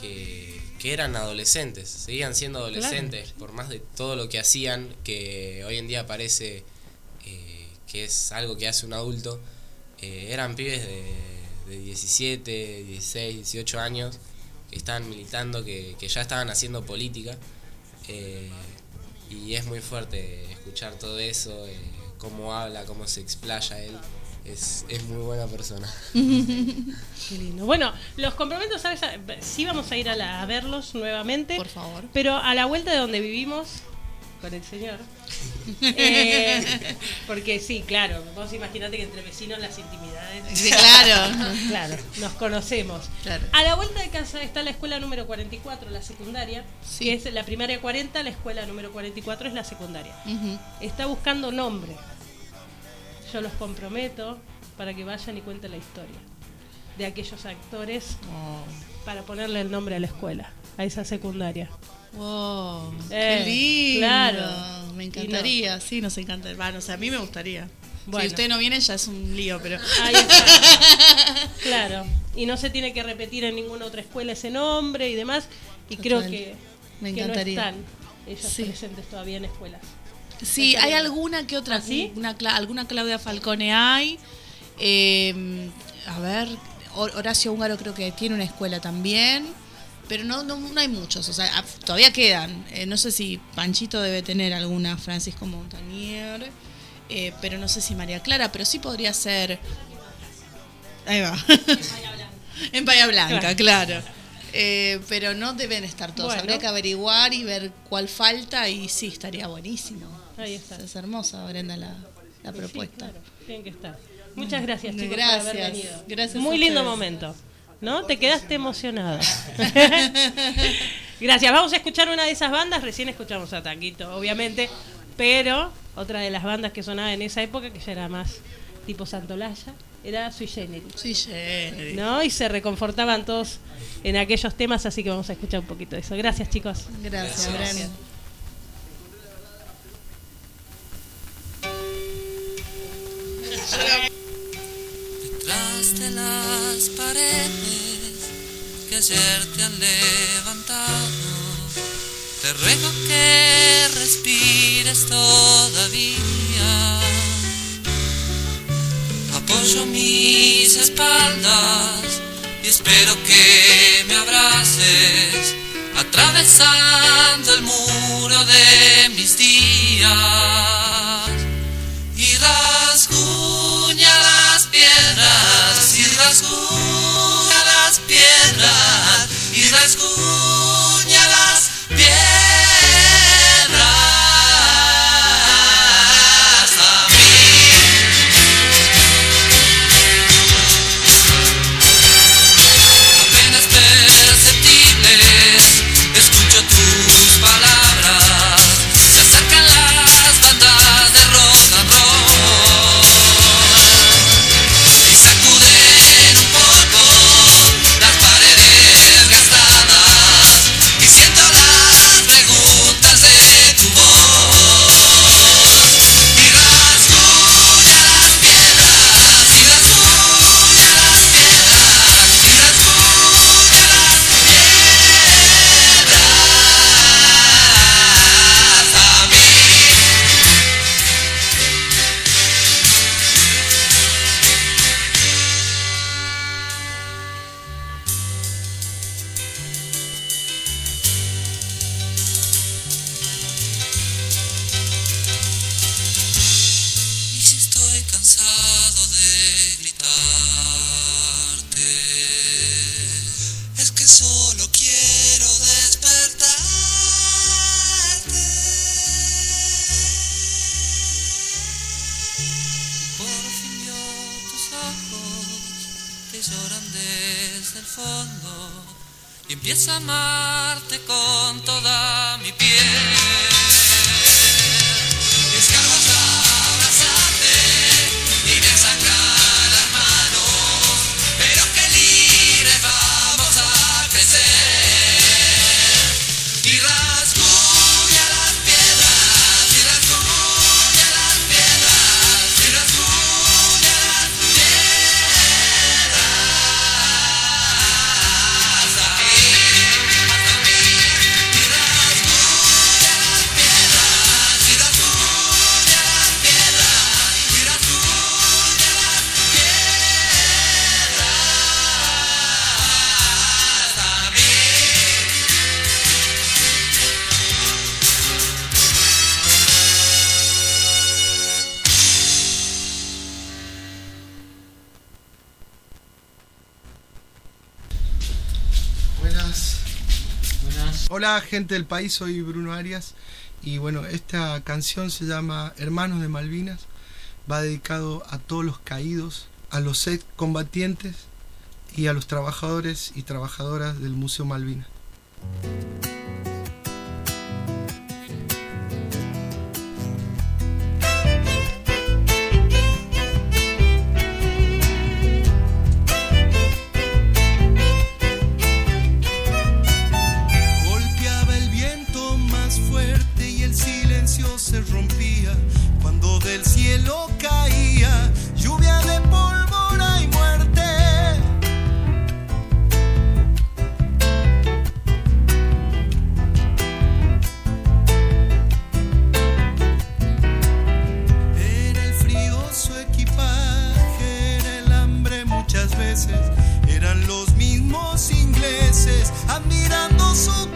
Speaker 10: que, que eran adolescentes, seguían siendo adolescentes, por más de todo lo que hacían, que hoy en día parece eh, que es algo que hace un adulto, eh, eran pibes de, de 17, 16, 18 años que estaban militando, que, que ya estaban haciendo política. eh, y es muy fuerte escuchar todo eso, cómo habla, cómo se explaya él. Es, es muy buena persona.
Speaker 1: Qué lindo. Bueno, los comprometo, ¿sabes? Sí vamos a ir a, la- a verlos nuevamente. Por
Speaker 7: favor.
Speaker 1: Pero a la vuelta de donde vivimos, con el señor. eh, porque sí, claro, vos imaginate que entre vecinos las intimidades.
Speaker 7: Sí, claro.
Speaker 1: claro, nos conocemos.
Speaker 7: Claro.
Speaker 1: A la vuelta de casa está la escuela número 44, la secundaria, que es la primaria 40, la escuela número 44 es la secundaria. Está buscando nombre. Yo los comprometo para que vayan y cuenten la historia de aquellos actores
Speaker 7: Oh.
Speaker 1: para ponerle el nombre a la escuela, a esa secundaria.
Speaker 7: Wow,
Speaker 1: Eh,
Speaker 7: qué lindo.
Speaker 1: claro.
Speaker 7: Me encantaría, sí, nos encanta. Bueno, o sea, a mí me gustaría.
Speaker 1: Bueno.
Speaker 7: Si usted no viene ya es un lío, pero.
Speaker 1: Ahí está. claro. Y no se tiene que repetir en ninguna otra escuela ese nombre y demás. Y creo que,
Speaker 7: Me
Speaker 1: que no
Speaker 7: encantaría.
Speaker 1: están ellos
Speaker 7: Sí.
Speaker 1: presentes todavía en escuelas.
Speaker 7: Sí, hay alguna que otra,
Speaker 1: ¿Ah, sí?
Speaker 7: una, alguna Claudia Falcone hay. Eh, a ver, Hor- Horacio Húngaro creo que tiene una escuela también. Pero no, no, no hay muchos, o sea, ah, todavía quedan. Eh, no sé si Panchito debe tener alguna, Francisco Montanier, eh, pero no sé si María Clara, pero sí podría ser... Ahí va. en Bahía Blanca, claro. Eh, pero no deben estar todos.
Speaker 1: Bueno.
Speaker 7: Habría que averiguar y ver cuál falta y sí, estaría buenísimo.
Speaker 1: Ahí está.
Speaker 7: Es hermosa, Brenda, la, la
Speaker 1: Sí,
Speaker 7: propuesta.
Speaker 1: claro, tienen que estar. Muchas gracias, chicos,
Speaker 7: Gracias.
Speaker 1: por haber venido.
Speaker 7: Gracias
Speaker 1: Muy lindo
Speaker 7: ustedes.
Speaker 1: momento. ¿No? Te quedaste emocionada. gracias. Vamos a escuchar una de esas bandas. Recién escuchamos a Taquito, obviamente. Pero otra de las bandas que sonaba en esa época, que ya era más tipo Santolaya, era Sui Generis.
Speaker 7: Sui Generis.
Speaker 1: ¿No? Y se reconfortaban todos en aquellos temas, así que vamos a escuchar un poquito de eso. Gracias, chicos.
Speaker 7: Gracias,
Speaker 12: Detrás de las paredes que ayer te han levantado, te ruego que respires todavía. Apoyo mis espaldas y espero que me abraces, atravesando el muro de mis días y rasguña las piedras y rasguña las piedras y rasguña
Speaker 13: Hola gente del país, soy Bruno Arias y bueno, esta canción se llama Hermanos de Malvinas, va dedicado a todos los caídos, a los ex combatientes y a los trabajadores y trabajadoras del Museo Malvinas.
Speaker 14: se rompía cuando del cielo caía lluvia de pólvora y muerte. Era el frío su equipaje, era el hambre muchas veces, eran los mismos ingleses admirando su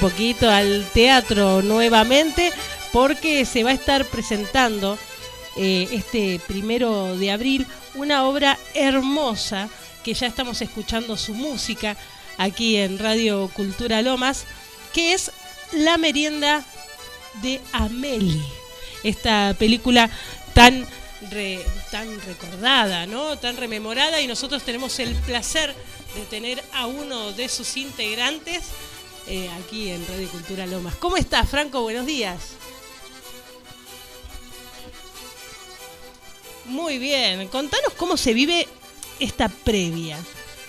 Speaker 1: poquito al teatro nuevamente porque se va a estar presentando eh, este primero de abril una obra hermosa que ya estamos escuchando su música aquí en Radio Cultura Lomas, que es La merienda de Amelie. Esta película tan, re- tan recordada, ¿no? Tan rememorada y nosotros tenemos el placer de tener a uno de sus integrantes eh, aquí en Radio Cultura Lomas. ¿Cómo estás, Franco? Buenos días. Muy bien, contanos cómo se vive esta previa,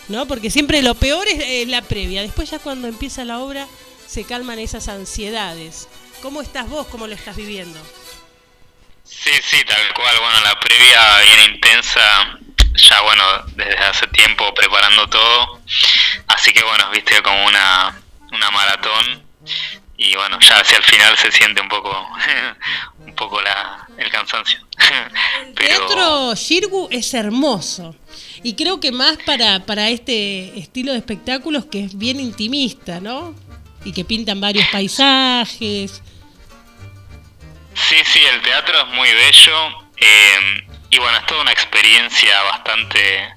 Speaker 1: ¿no? Porque siempre lo peor es la previa, después ya cuando empieza la obra se calman esas ansiedades. ¿Cómo estás vos? ¿Cómo lo estás viviendo?
Speaker 15: Sí, sí, tal cual. Bueno, la previa bien intensa, ya bueno, desde hace tiempo preparando todo. Así que bueno, viste como una, una maratón. Y bueno, ya hacia el final se siente un poco, un poco la, el cansancio.
Speaker 1: Teatro Shirgu es hermoso. Y creo que más para, para este estilo de espectáculos que es bien intimista, ¿no? Y que pintan varios paisajes.
Speaker 15: Sí, sí, el teatro es muy bello. eh, y bueno, es toda una experiencia bastante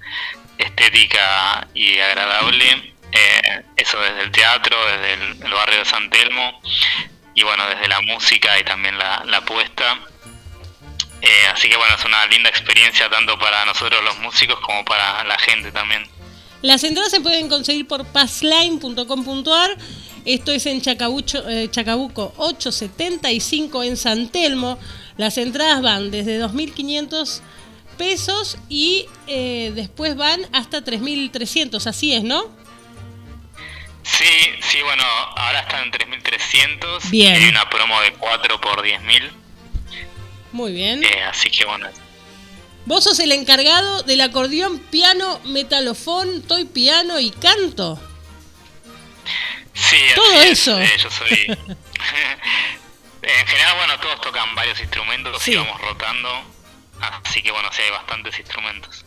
Speaker 15: estética y agradable. Eh, eso desde el teatro, desde el, barrio de San Telmo. Y bueno, desde la música y también la, la puesta. Eh, así que bueno, es una linda experiencia tanto para nosotros los músicos como para la gente también.
Speaker 1: Las entradas se pueden conseguir por passline.com.ar. Esto es en Chacabucho, eh, Chacabuco 875 en San Telmo. Las entradas van desde 2.500 pesos y eh, después van hasta 3.300. Así es, ¿no?
Speaker 15: Sí, sí, bueno, ahora están en 3.300.
Speaker 1: Bien.
Speaker 15: Hay una promo de 4 por 10.000.
Speaker 1: Muy bien.
Speaker 15: eh, así que bueno,
Speaker 1: Vos sos el encargado del acordeón, piano, metalofón, toy piano y canto.
Speaker 15: Sí,
Speaker 1: Todo
Speaker 15: así es,
Speaker 1: eso.
Speaker 15: eh, yo soy. en general, bueno, todos tocan varios instrumentos
Speaker 1: Sí.
Speaker 15: y vamos rotando. Así que bueno, sí, hay bastantes instrumentos.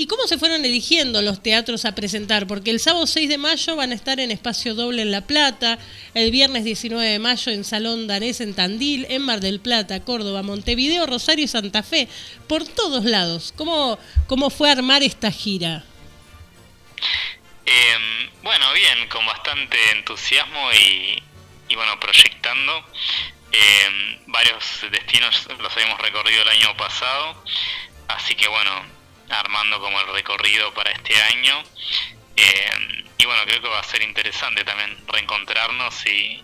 Speaker 1: ¿Y cómo se fueron eligiendo los teatros a presentar? Porque el sábado 6 de mayo van a estar en Espacio Doble en La Plata, el viernes 19 de mayo en Salón Danés en Tandil, en Mar del Plata, Córdoba, Montevideo, Rosario y Santa Fe, por todos lados. ¿Cómo, cómo fue armar esta gira?
Speaker 15: Eh, bueno, bien, con bastante entusiasmo y, bueno, proyectando. Eh, varios destinos los habíamos recorrido el año pasado, así que bueno, armando como el recorrido para este año. Eh, y bueno, creo que va a ser interesante también reencontrarnos y,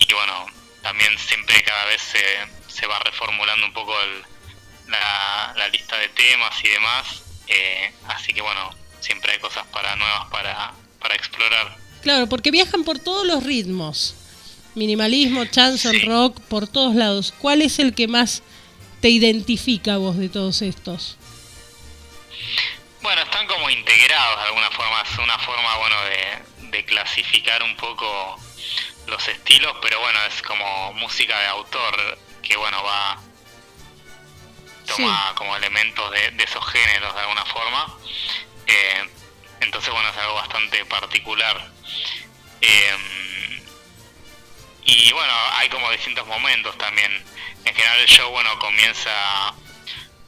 Speaker 15: y bueno, también siempre cada vez se, se va reformulando un poco el- la, la lista de temas y demás. Eh, así que bueno, siempre hay cosas para nuevas para, para explorar.
Speaker 1: Claro, porque viajan por todos los ritmos. Minimalismo, chanson, rock, por todos lados. ¿Cuál es el que más te identifica a vos de todos estos?
Speaker 15: Bueno, están como integrados de alguna forma, es una forma, bueno, de, de clasificar un poco los estilos, pero bueno, es como música de autor que, bueno, va, toma como elementos de, de esos géneros de alguna forma. Eh, entonces, bueno, es algo bastante particular. Eh, y bueno, hay como distintos momentos también. En general el show, bueno, comienza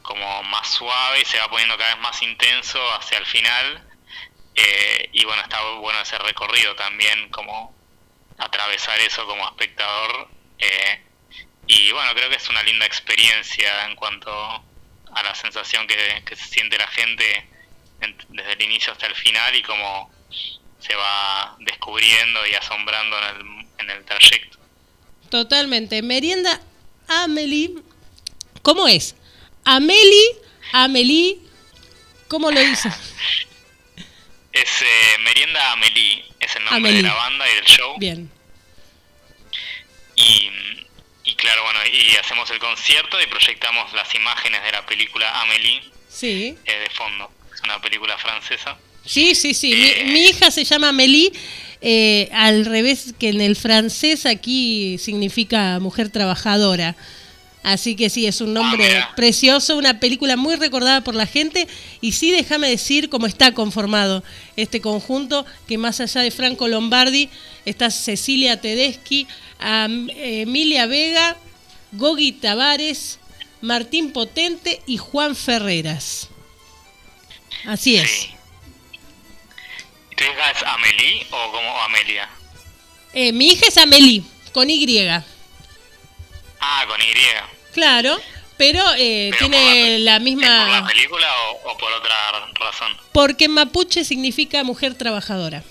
Speaker 15: como más suave y se va poniendo cada vez más intenso hacia el final. Eh, y bueno, está bueno ese recorrido también, como atravesar eso como espectador. Eh, y bueno, creo que es una linda experiencia en cuanto a la sensación que, se siente la gente en- desde el inicio hasta el final y cómo se va descubriendo y asombrando en el, en el trayecto.
Speaker 1: Totalmente. Merienda Amelie. ¿Cómo es? Amelie, Amelie. ¿Cómo lo dice?
Speaker 15: Es eh, Merienda Amelie, es el nombre
Speaker 1: Amelie.
Speaker 15: de la banda y del show.
Speaker 1: Bien.
Speaker 15: Y, y claro, bueno, y hacemos el concierto y proyectamos las imágenes de la película Amélie
Speaker 1: Sí.
Speaker 15: eh, de fondo. Es una película francesa.
Speaker 1: Sí, sí, sí. Mi, mi hija se llama Amélie. eh, al revés que en el francés aquí significa mujer trabajadora. Así que sí, es un nombre precioso, una película muy recordada por la gente. Y sí, déjame decir cómo está conformado este conjunto, que más allá de Franco Lombardi, está Cecilia Tedeschi, Am- Emilia Vega, Gogi Tavares, Martín Potente y Juan Ferreras. Así es.
Speaker 15: ¿Tu hija es Amelie o como Amelia?
Speaker 1: Eh, mi hija es Amelie, con Y.
Speaker 15: Ah, con Y.
Speaker 1: Claro, pero, eh, tiene la
Speaker 15: ¿Por la
Speaker 1: misma...
Speaker 15: película o, o por otra razón?
Speaker 1: Porque mapuche significa mujer trabajadora.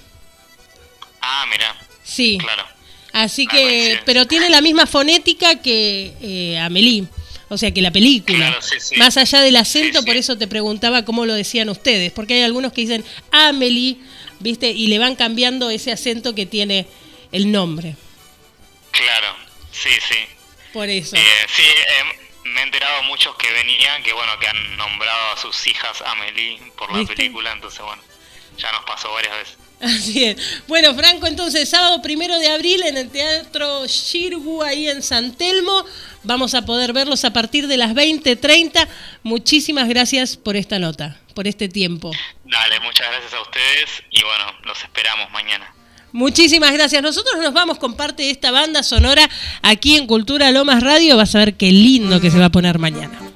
Speaker 15: Ah, mira.
Speaker 1: Sí.
Speaker 15: Claro.
Speaker 1: Así que,
Speaker 15: coincide.
Speaker 1: pero tiene la misma fonética que eh, Amelie. O sea, que la película.
Speaker 15: Claro, sí, sí.
Speaker 1: Más allá del acento, por eso te preguntaba cómo lo decían ustedes. Porque hay algunos que dicen Amelie, ¿viste? Y le van cambiando ese acento que tiene el nombre.
Speaker 15: Claro, sí, sí.
Speaker 1: Por eso.
Speaker 15: Eh, sí, eh, me he enterado muchos que venían, que bueno, que han nombrado a sus hijas Amelie por la
Speaker 1: ¿Viste?
Speaker 15: película, entonces bueno, ya nos pasó varias veces.
Speaker 1: Así es. Bueno, Franco, entonces sábado primero de abril en el Teatro Shirgu, ahí en San Telmo. Vamos a poder verlos a partir de las 20.30. Muchísimas gracias por esta nota, por este tiempo.
Speaker 15: Dale, muchas gracias a ustedes y bueno, los esperamos mañana.
Speaker 1: Muchísimas gracias. Nosotros nos vamos con parte de esta banda sonora aquí en Cultura Lomas Radio. Vas a ver qué lindo que se va a poner mañana.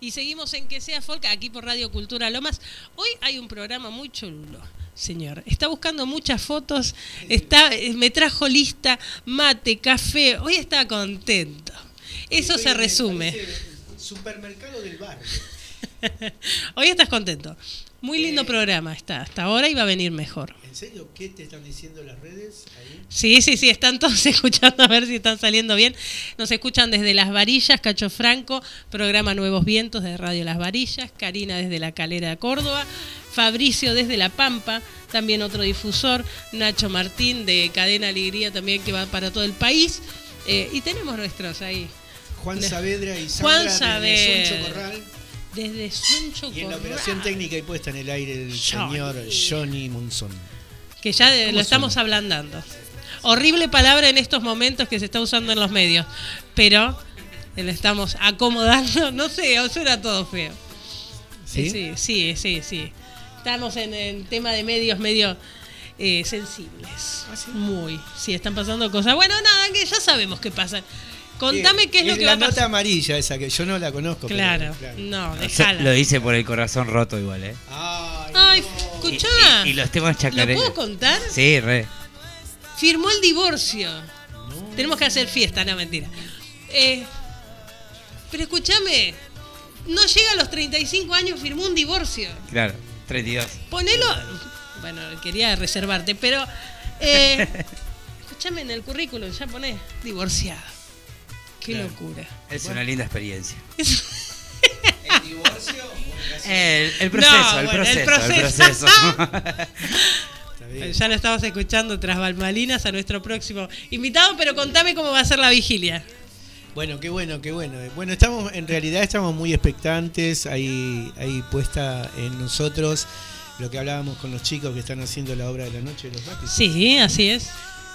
Speaker 16: Y
Speaker 1: seguimos en Que sea Folk aquí por Radio Cultura Lomas. Hoy hay un programa muy chulo. Señor, está buscando muchas fotos, está, eh, me trajo lista, mate, café, hoy está contento. Eso
Speaker 5: Estoy
Speaker 1: se
Speaker 5: el-
Speaker 1: resume.
Speaker 5: Supermercado del barrio.
Speaker 1: Hoy estás contento. Muy lindo programa está, hasta ahora y va a venir mejor.
Speaker 5: ¿En serio? ¿Qué te están diciendo las redes? Ahí?
Speaker 1: Sí, sí, sí, están todos escuchando a ver si están saliendo bien. Nos escuchan desde Las Varillas, Cacho Franco, programa Nuevos Vientos de Radio Las Varillas, Karina desde La Calera de Córdoba, Fabricio desde La Pampa, también otro difusor, Nacho Martín de Cadena Alegría también que va para todo el país. Eh, y tenemos nuestros ahí.
Speaker 5: Juan Saavedra y
Speaker 1: Juan
Speaker 5: Sandra Soncho
Speaker 1: Saavedra.
Speaker 5: Corral.
Speaker 1: Desde Suncho
Speaker 5: Y en la operación técnica y puesta en el aire el señor Johnny Munson.
Speaker 1: que ya de-
Speaker 5: ¿Cómo
Speaker 1: lo estamos ablandando. Horrible palabra en estos momentos que se está usando en los medios, pero lo estamos acomodando, no sé, suena todo feo.
Speaker 5: ¿Sí?
Speaker 1: Sí, sí, sí, sí. Estamos en el tema de medios medio eh, sensibles. Muy. Sí, están pasando cosas. Bueno, nada, que ya sabemos qué pasa. Contame qué es lo que va
Speaker 5: la
Speaker 1: a
Speaker 5: nota
Speaker 1: pasar.
Speaker 5: amarilla esa que yo no la conozco. pero,
Speaker 1: Claro, no,
Speaker 17: Eso
Speaker 1: dejala.
Speaker 17: Lo hice por el corazón roto igual, ¿eh?
Speaker 1: Ay, escuchá.
Speaker 17: Y, y los temas
Speaker 1: ¿Lo
Speaker 17: chacareños.
Speaker 1: puedo contar?
Speaker 17: Sí, re.
Speaker 1: Firmó el divorcio. Tenemos que hacer fiesta, no mentira. Eh, pero escúchame, no llega a los 35 años, firmó un divorcio.
Speaker 17: Claro, 32.
Speaker 1: Ponelo. Bueno, quería reservarte, pero. eh, escúchame en el currículum, ya ponés divorciado. Qué
Speaker 17: Claro.
Speaker 1: locura.
Speaker 17: Es una linda experiencia.
Speaker 5: ¿El divorcio?
Speaker 17: El, el proceso,
Speaker 1: No,
Speaker 17: el,
Speaker 1: bueno, el
Speaker 17: proceso el
Speaker 1: proceso.
Speaker 17: proceso.
Speaker 1: Ya lo estamos escuchando tras Balmalinas a nuestro próximo invitado, pero contame cómo va a ser la vigilia.
Speaker 5: Bueno, qué bueno, qué bueno. Bueno, estamos, en realidad estamos muy expectantes, ahí, ahí puesta en nosotros lo que hablábamos con los chicos que están haciendo la obra de la noche de los lápices.
Speaker 1: Sí, así es.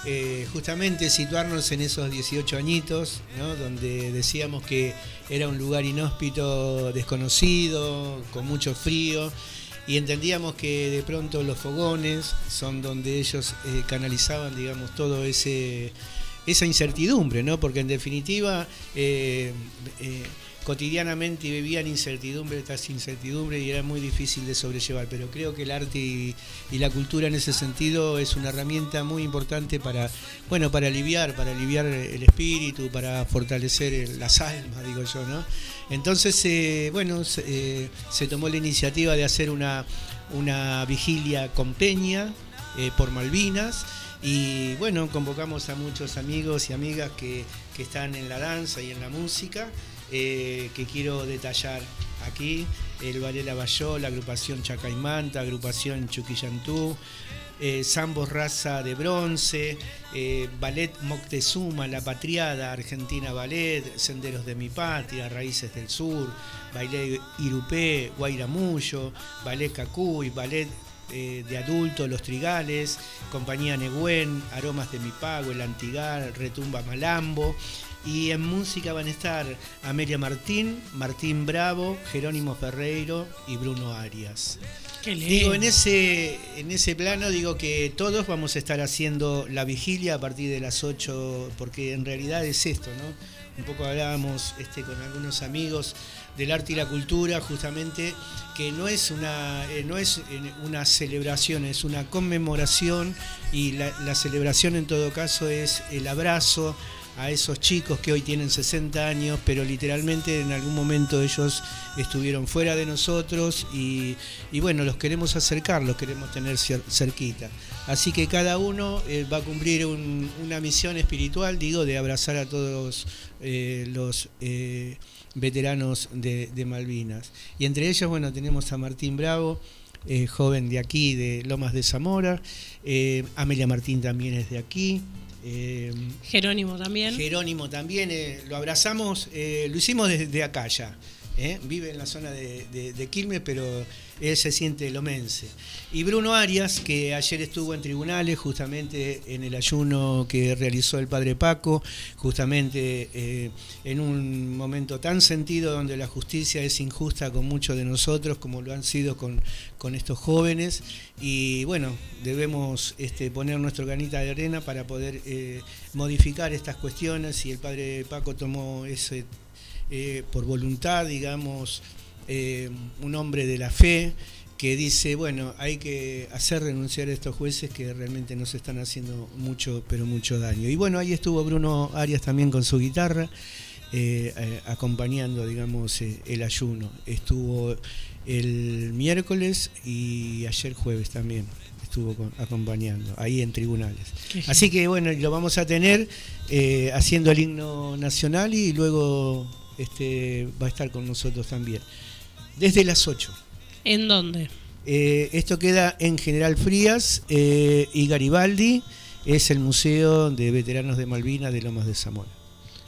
Speaker 5: Eh, justamente situarnos en esos 18 añitos, ¿no? donde decíamos que era un lugar inhóspito, desconocido, con mucho frío, y entendíamos que de pronto los fogones son donde ellos eh, canalizaban, digamos, todo ese esa incertidumbre, ¿no? Porque en definitiva eh, cotidianamente vivían incertidumbre tras incertidumbre y era muy difícil de sobrellevar. Pero creo que el arte y, y la cultura en ese sentido es una herramienta muy importante para, bueno, para aliviar, para aliviar el espíritu, para fortalecer las almas, digo yo, ¿no? Entonces, eh, bueno, se, eh, se tomó la iniciativa de hacer una, una vigilia con Peña eh, por Malvinas. Y bueno, convocamos a muchos amigos y amigas que, que están en la danza y en la música, eh, que quiero detallar aquí. El Ballet Lavalló, la agrupación Chacaimanta, agrupación Chuquillantú, eh, Sambo Raza de Bronce, eh, Ballet Moctezuma, La Patriada, Argentina Ballet, Senderos de mi Patria, Raíces del Sur, Ballet Irupé, Guairamullo, Ballet Cacuy, Ballet eh, de adulto, Los Trigales, Compañía Negüen, Aromas de mi Pago, El Antigar, Retumba Malambo. Y en música van a estar Amelia Martín, Martín Bravo, Jerónimo Ferreiro y Bruno Arias.
Speaker 1: Qué lindo.
Speaker 5: Digo, en ese, en ese plano digo que todos vamos a estar haciendo la vigilia a partir de las 8, porque en realidad es esto, ¿no? Un poco hablábamos este, con algunos amigos del arte y la cultura, justamente, que no es una, eh, no es eh, una celebración, es una conmemoración y la, la celebración en todo caso es el abrazo a esos chicos que hoy tienen 60 años, pero literalmente en algún momento ellos estuvieron fuera de nosotros y, bueno, los queremos acercar, los queremos tener cer- cerquita. Así que cada uno eh, va a cumplir un- una misión espiritual, digo, de abrazar a todos eh, los eh, veteranos de, de Malvinas. Y entre ellos, bueno, tenemos a Martín Bravo, joven de aquí, de Lomas de Zamora, Amelia Martín también es de aquí. Eh,
Speaker 1: Jerónimo también.
Speaker 5: Jerónimo también, eh, lo abrazamos, eh, lo hicimos desde acá ya. ¿eh? Vive en la zona de, de- de Quilmes, pero él se siente lomense. Y Bruno Arias, que ayer estuvo en tribunales, justamente en el ayuno que realizó el padre Paco, justamente eh, en un momento tan sentido donde la justicia es injusta con muchos de nosotros, como lo han sido con, con estos jóvenes. Y bueno, debemos este, poner nuestro granita de arena para poder eh, modificar estas cuestiones. Y el padre Paco tomó ese eh, por voluntad, digamos, eh, un hombre de la fe que dice, bueno, hay que hacer renunciar a estos jueces que realmente nos están haciendo mucho, pero mucho daño. Y bueno, ahí estuvo Bruno Arias también con su guitarra, eh, eh, acompañando, digamos, eh, el ayuno. Estuvo el miércoles y ayer jueves también estuvo con- acompañando, ahí en tribunales. Así que bueno, lo vamos a tener haciendo el himno nacional y luego este, va a estar con nosotros también. Desde las 8.
Speaker 1: ¿En dónde?
Speaker 5: Eh, esto queda en General Frías eh, y Garibaldi, es el Museo de Veteranos de Malvinas de Lomas de Zamora.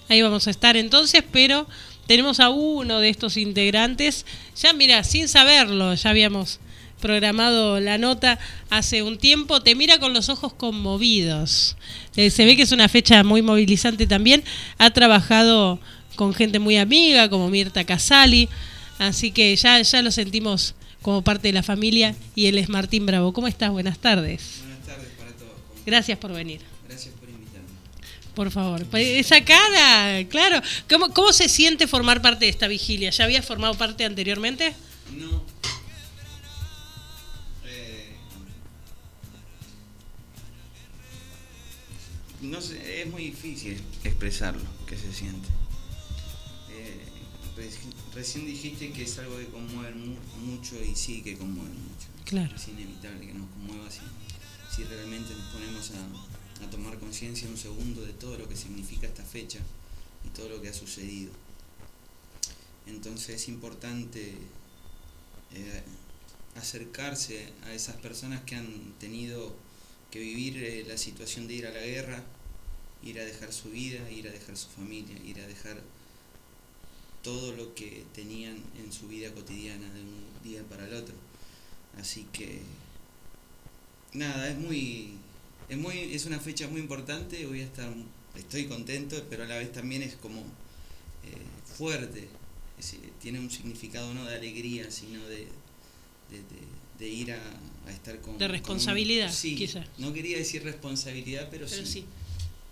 Speaker 1: Ahí vamos a estar entonces, pero tenemos a uno de estos integrantes, ya mira, sin saberlo, ya habíamos programado la nota hace un tiempo, te mira con los ojos conmovidos. Eh, se ve que es una fecha muy movilizante también, ha trabajado con gente muy amiga como Mirta Casali, así que ya, ya lo sentimos como parte de la familia y él es Martín Bravo. ¿Cómo estás? Buenas tardes.
Speaker 18: Buenas tardes para todos.
Speaker 1: Gracias por venir.
Speaker 18: Gracias por invitarme.
Speaker 1: Por favor, Pues, esa cara, claro. ¿Cómo, ¿Cómo se siente formar parte de esta vigilia? ¿Ya habías formado parte anteriormente?
Speaker 18: No. Eh, no sé, es muy difícil expresarlo, que se siente. Eh, reci- recién dijiste que es algo que conmueve mu- mucho y sí que conmueve mucho.
Speaker 1: Claro.
Speaker 18: Es inevitable que nos conmueva si, si realmente nos ponemos a, a tomar conciencia un segundo de todo lo que significa esta fecha y todo lo que ha sucedido. Entonces es importante eh, acercarse a esas personas que han tenido que vivir eh, la situación de ir a la guerra, ir a dejar su vida, ir a dejar su familia, ir a dejar todo lo que tenían en su vida cotidiana de un día para el otro. Así que nada, es muy es muy es una fecha muy importante, voy a estar estoy contento, pero a la vez también es como eh, fuerte, es- tiene un significado no de alegría, sino de, de, de- de ir a, a estar con...
Speaker 1: De
Speaker 18: con-
Speaker 1: responsabilidad,
Speaker 18: sí,
Speaker 1: quizá.
Speaker 18: no quería decir responsabilidad, pero,
Speaker 1: Pero
Speaker 18: sí,
Speaker 1: sí.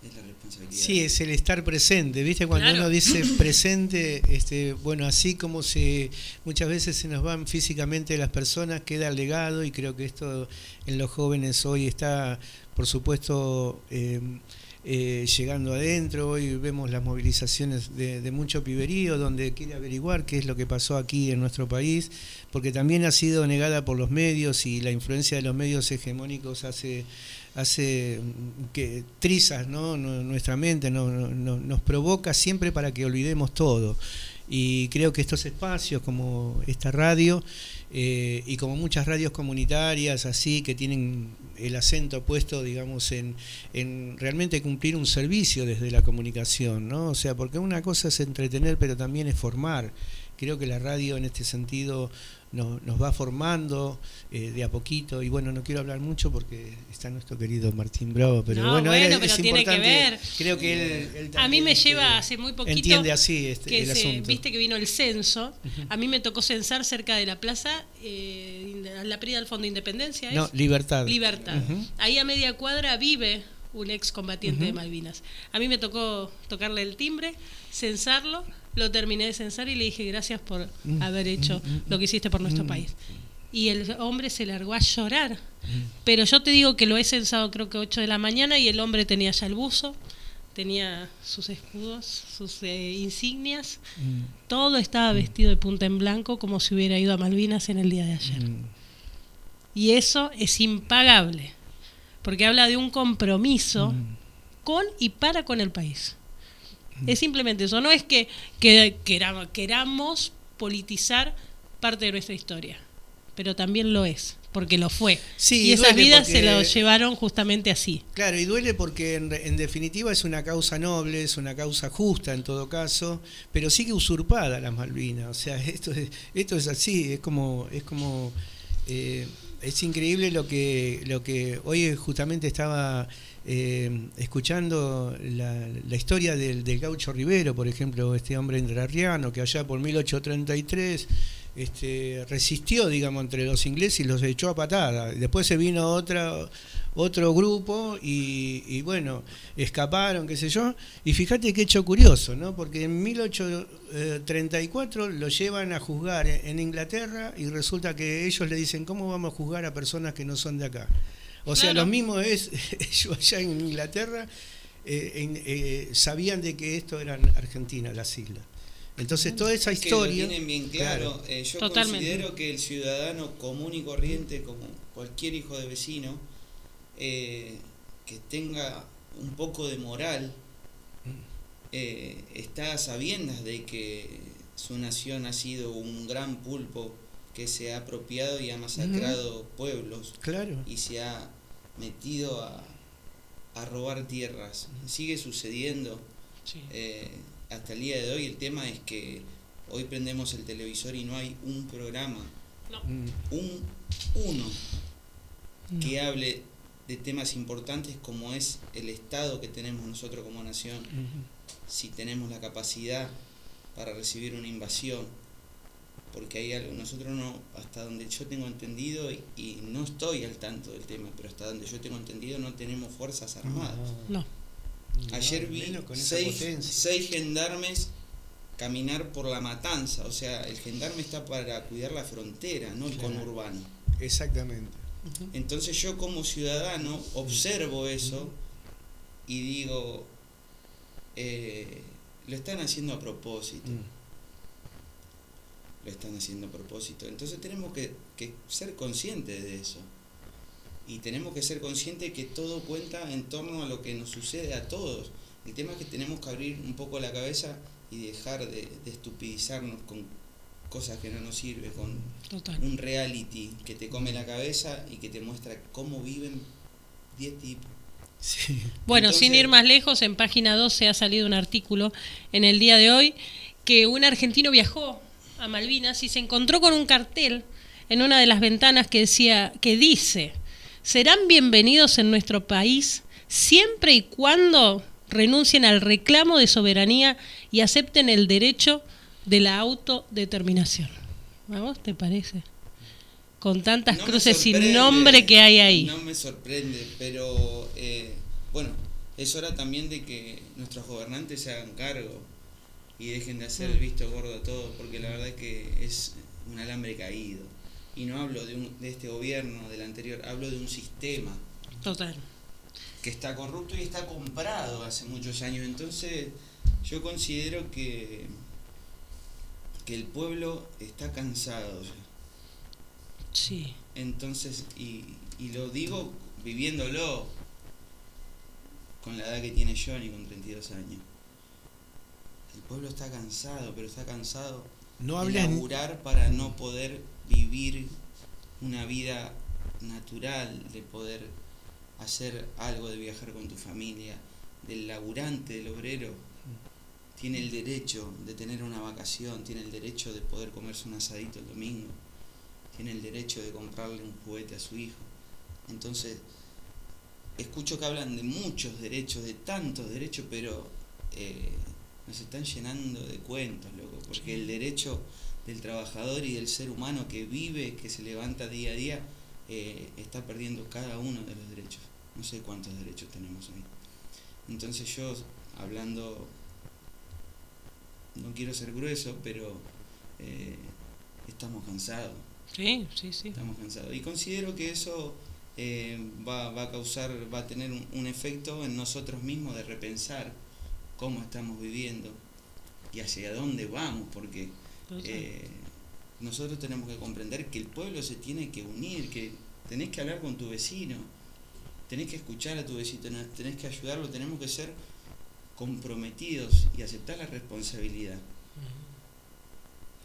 Speaker 18: Es la responsabilidad.
Speaker 5: Sí, es el estar presente, ¿viste? Cuando
Speaker 18: Claro.
Speaker 5: uno dice presente, este, bueno, así como se muchas veces se nos van físicamente las personas, queda el legado y creo que esto en los jóvenes hoy está, por supuesto, eh, eh, llegando adentro. Hoy vemos las movilizaciones de, de mucho piberío donde quiere averiguar qué es lo que pasó aquí en nuestro país, porque también ha sido negada por los medios y la influencia de los medios hegemónicos hace hace que trizas ¿no? Nu- nuestra mente, no- no- no- nos provoca siempre para que olvidemos todo. Y creo que estos espacios como esta radio eh, y como muchas radios comunitarias así que tienen el acento puesto, digamos, en, en realmente cumplir un servicio desde la comunicación, ¿no? O sea, porque una cosa es entretener, pero también es formar. Creo que la radio en este sentido nos, nos va formando eh, de a poquito y bueno, no quiero hablar mucho porque está nuestro querido Martín Bravo, pero
Speaker 1: No,
Speaker 5: bueno,
Speaker 1: bueno,
Speaker 5: era-
Speaker 1: pero
Speaker 5: es
Speaker 1: tiene que
Speaker 5: importante,
Speaker 1: ver.
Speaker 5: Creo que él, él
Speaker 1: A mí me
Speaker 5: este,
Speaker 1: lleva hace muy poquito
Speaker 5: entiende así este,
Speaker 1: que
Speaker 5: el
Speaker 1: se-
Speaker 5: asunto.
Speaker 1: viste que vino el censo. A mí me tocó censar cerca de la plaza, eh, a la Prida del Fondo Independencia. ¿es?
Speaker 5: No, Libertad.
Speaker 1: Libertad. Ahí a media cuadra vive un ex combatiente de. Malvinas. A mí me tocó tocarle el timbre, censarlo, lo terminé de censar y le dije gracias por
Speaker 5: Mm,
Speaker 1: haber hecho
Speaker 5: mm, mm,
Speaker 1: lo que hiciste por nuestro país. Y el hombre se largó a llorar. Pero yo te digo que lo he censado creo que 8 de la mañana y el hombre tenía ya el buzo, tenía sus escudos, sus eh, insignias, todo estaba vestido de punta en blanco como si hubiera ido a Malvinas en el día de ayer. Y eso es impagable, porque habla de un compromiso con y para con el país. Es simplemente eso, no es que, que queramos, queramos politizar parte de nuestra historia, pero también lo es, porque lo fue.
Speaker 5: Sí,
Speaker 1: y esas vidas se lo llevaron justamente así.
Speaker 5: Claro, y duele porque en, en definitiva es una causa noble, es una causa justa en todo caso, pero sigue usurpada las Malvinas. O sea, esto es, esto es así, es como, es como, eh, es increíble lo que, lo que hoy justamente estaba eh, escuchando la, historia del, del gaucho Rivero, por ejemplo, este hombre entrerriano que allá por 1833 este, resistió, digamos, entre los ingleses y los echó a patada. Después se vino otra otro grupo y bueno, escaparon, qué sé yo. Y fíjate qué hecho curioso, ¿no? Porque en 1834 lo llevan a juzgar en Inglaterra y resulta que ellos le dicen, ¿cómo vamos a juzgar a personas que no son de acá? O sea,
Speaker 1: Claro.
Speaker 5: lo mismo es, ellos allá en Inglaterra eh, en- eh, sabían de que esto eran Argentina, las islas. Entonces toda esa
Speaker 18: Es que lo
Speaker 5: historia...
Speaker 18: tienen bien claro. Eh, yo
Speaker 1: Totalmente.
Speaker 18: considero que el ciudadano común y corriente, como cualquier hijo de vecino, eh, que tenga un poco de moral, eh, está a sabiendas de que su nación ha sido un gran pulpo que se ha apropiado y ha masacrado pueblos
Speaker 5: Claro.
Speaker 18: y se ha metido a, a robar tierras. Sigue sucediendo eh, hasta el día de hoy. El tema es que hoy prendemos el televisor y no hay un programa, un uno, que hable de temas importantes como es el Estado que tenemos nosotros como nación, si tenemos la capacidad para recibir una invasión, porque hay algo, nosotros no, hasta donde yo tengo entendido, y, y no estoy al tanto del tema, pero hasta donde yo tengo entendido no tenemos fuerzas armadas.
Speaker 1: No.
Speaker 18: Ayer vi
Speaker 5: con
Speaker 18: seis, seis gendarmes caminar por la matanza, o sea, el gendarme está para cuidar la frontera, no el
Speaker 5: Claro.
Speaker 18: conurbano.
Speaker 5: Exactamente.
Speaker 18: Entonces yo como ciudadano observo eso y digo, eh, lo están haciendo a propósito. Lo están haciendo a propósito. Entonces tenemos que, que ser conscientes de eso. Y tenemos que ser conscientes que todo cuenta en torno a lo que nos sucede a todos. El tema es que tenemos que abrir un poco la cabeza y dejar de, de estupidizarnos con cosas que no nos sirven, con
Speaker 1: Total.
Speaker 18: un reality que te come la cabeza y que te muestra cómo viven 10 tipos.
Speaker 1: Bueno, sin ir más lejos, en página 12 ha salido un artículo en el día de hoy que un argentino viajó a Malvinas y se encontró con un cartel en una de las ventanas que decía que dice serán bienvenidos en nuestro país siempre y cuando renuncien al reclamo de soberanía y acepten el derecho de la autodeterminación. ¿A vos te parece? Con tantas
Speaker 18: No
Speaker 1: cruces sin nombre que hay ahí.
Speaker 18: No me sorprende, pero eh, bueno, es hora también de que nuestros gobernantes se hagan cargo y dejen de hacer el
Speaker 1: Mm.
Speaker 18: visto gordo a todo, porque la verdad que es un alambre caído. Y no hablo de, un, de este gobierno, del anterior, hablo de un sistema
Speaker 1: Total.
Speaker 18: que está corrupto y está comprado hace muchos años. Entonces, yo considero que, que el pueblo está cansado ya.
Speaker 1: Sí.
Speaker 18: Entonces, y, y lo digo viviéndolo con la edad que tiene Johnny, con 32 años. El pueblo está cansado, pero está cansado
Speaker 5: No
Speaker 18: de laburar para no poder vivir una vida natural, de poder hacer algo, de viajar con tu familia, del laburante, del obrero. Tiene el derecho de tener una vacación, tiene el derecho de poder comerse un asadito el domingo, tiene el derecho de comprarle un juguete a su hijo. Entonces, escucho que hablan de muchos derechos, de tantos derechos, pero eh, nos están llenando de cuentos, loco, porque el derecho del trabajador y del ser humano que vive, que se levanta día a día, eh, está perdiendo cada uno de los derechos. No sé cuántos derechos tenemos hoy. Entonces yo, hablando, no quiero ser grueso, pero eh, estamos cansados.
Speaker 1: Sí, sí, sí.
Speaker 18: Estamos cansados. Y considero que eso eh, va, va a causar, va a tener un, un efecto en nosotros mismos de repensar cómo estamos viviendo y hacia dónde vamos, porque eh, nosotros tenemos que comprender que el pueblo se tiene que unir, que tenés que hablar con tu vecino, tenés que escuchar a tu vecino, tenés que ayudarlo, tenemos que ser comprometidos y aceptar la responsabilidad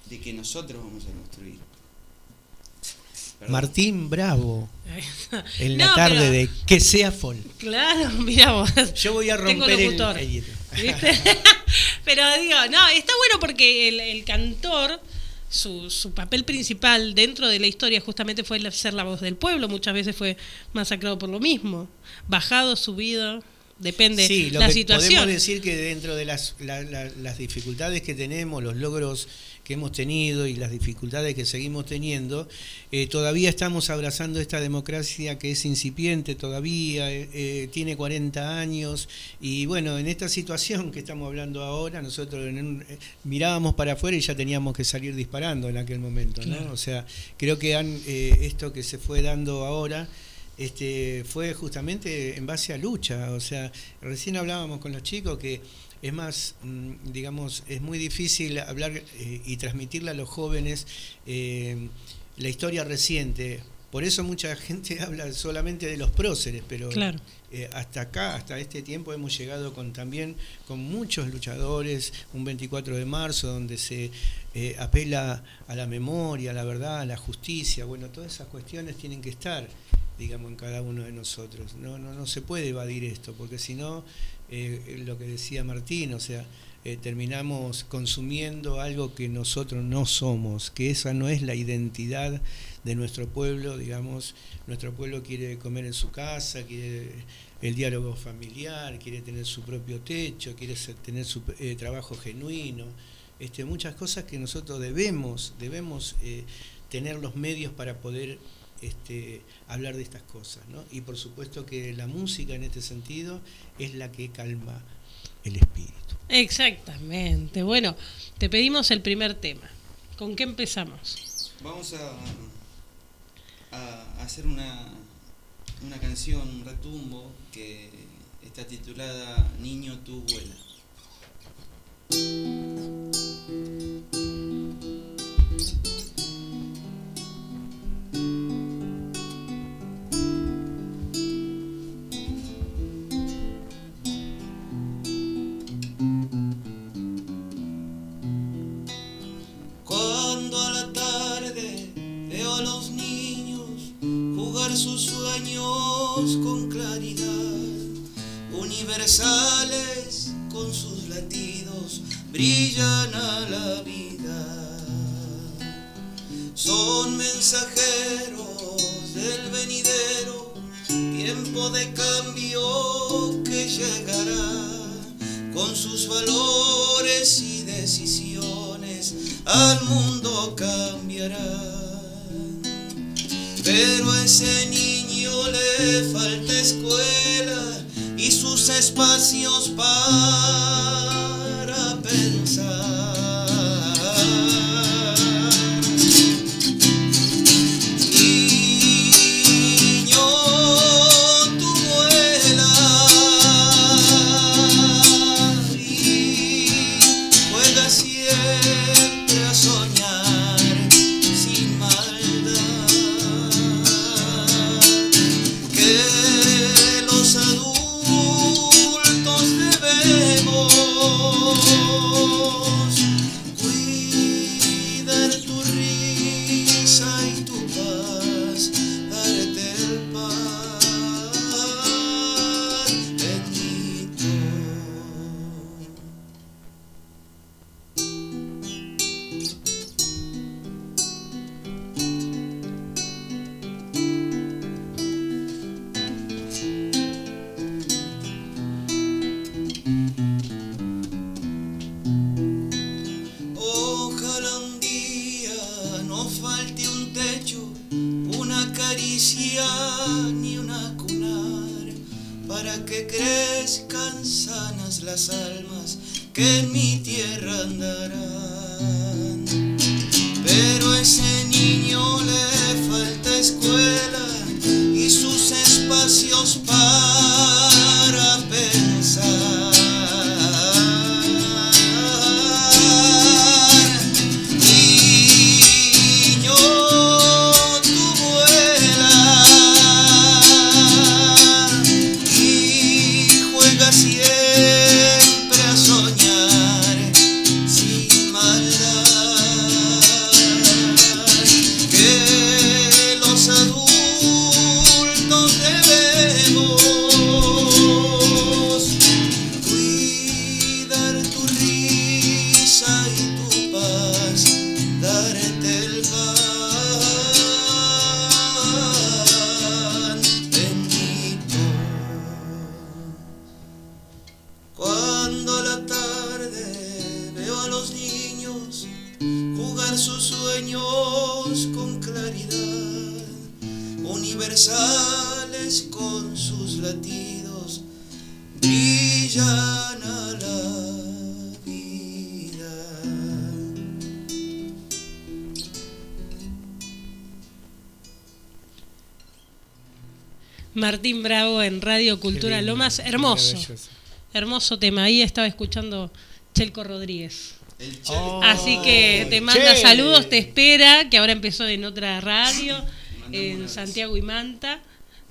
Speaker 18: de que nosotros vamos a construir. Perdón.
Speaker 5: Martín Bravo. En la
Speaker 1: No,
Speaker 5: tarde
Speaker 1: pero-
Speaker 5: de Que sea folk.
Speaker 1: Claro, mira vos.
Speaker 5: Yo voy a romper el,
Speaker 1: locutor.
Speaker 5: el hielo.
Speaker 1: ¿Viste? Pero digo, no, está bueno porque el, el cantor, su, su papel principal dentro de la historia justamente fue el ser la voz del pueblo. Muchas veces fue masacrado por lo mismo. Bajado, subido, depende
Speaker 5: Sí, lo
Speaker 1: la
Speaker 5: que
Speaker 1: situación.
Speaker 5: podemos decir que dentro de las, la- la- las dificultades que tenemos, los logros que hemos tenido y las dificultades que seguimos teniendo, eh, todavía estamos abrazando esta democracia que es incipiente todavía, eh, eh, tiene 40 años y bueno, en esta situación que estamos hablando ahora, nosotros en un- mirábamos para afuera y ya teníamos que salir disparando en aquel momento, ¿no?
Speaker 1: Claro.
Speaker 5: O sea, creo que han, esto que se fue dando ahora este, fue justamente en base a lucha. O sea, recién hablábamos con los chicos que es más, mm, digamos, es muy difícil hablar eh, y transmitirle a los jóvenes eh, la historia reciente. Por eso mucha gente habla solamente de los próceres, pero
Speaker 1: Claro.
Speaker 5: eh, hasta acá, hasta este tiempo hemos llegado con también con muchos luchadores, un 24 de marzo donde se apela a la memoria, a la verdad, a la justicia, bueno, todas esas cuestiones tienen que estar, digamos, en cada uno de nosotros. No, no, no se puede evadir esto, porque si no, eh, lo que decía Martín, o sea, eh, terminamos consumiendo algo que nosotros no somos, que esa no es la identidad de nuestro pueblo, digamos, nuestro pueblo quiere comer en su casa, quiere el diálogo familiar, quiere tener su propio techo, quiere tener su eh, trabajo genuino, este, muchas cosas que nosotros debemos, debemos tener los medios para poder este, hablar de estas cosas, ¿no? Y por supuesto que la música en este sentido es la que calma el espíritu.
Speaker 1: Exactamente. Bueno, te pedimos el primer tema. ¿Con qué empezamos?
Speaker 19: Vamos a, a hacer una, una canción, un retumbo, que está titulada Niño, tu vuela.
Speaker 18: A los niños jugar sus sueños con claridad, universales con sus latidos, brillan a la vida. Son mensajeros del venidero, tiempo de cambio que llegará con sus valores y decisiones al mundo cambiará. Pero a ese niño le falta escuela y sus espacios para
Speaker 1: Radio Cultura
Speaker 5: lindo,
Speaker 1: Lomas. Hermoso. Hermoso tema. Ahí estaba escuchando Chelco Rodríguez.
Speaker 5: Oh,
Speaker 1: Así que te manda saludos, te espera, que ahora empezó en otra radio, en Santiago y Manta,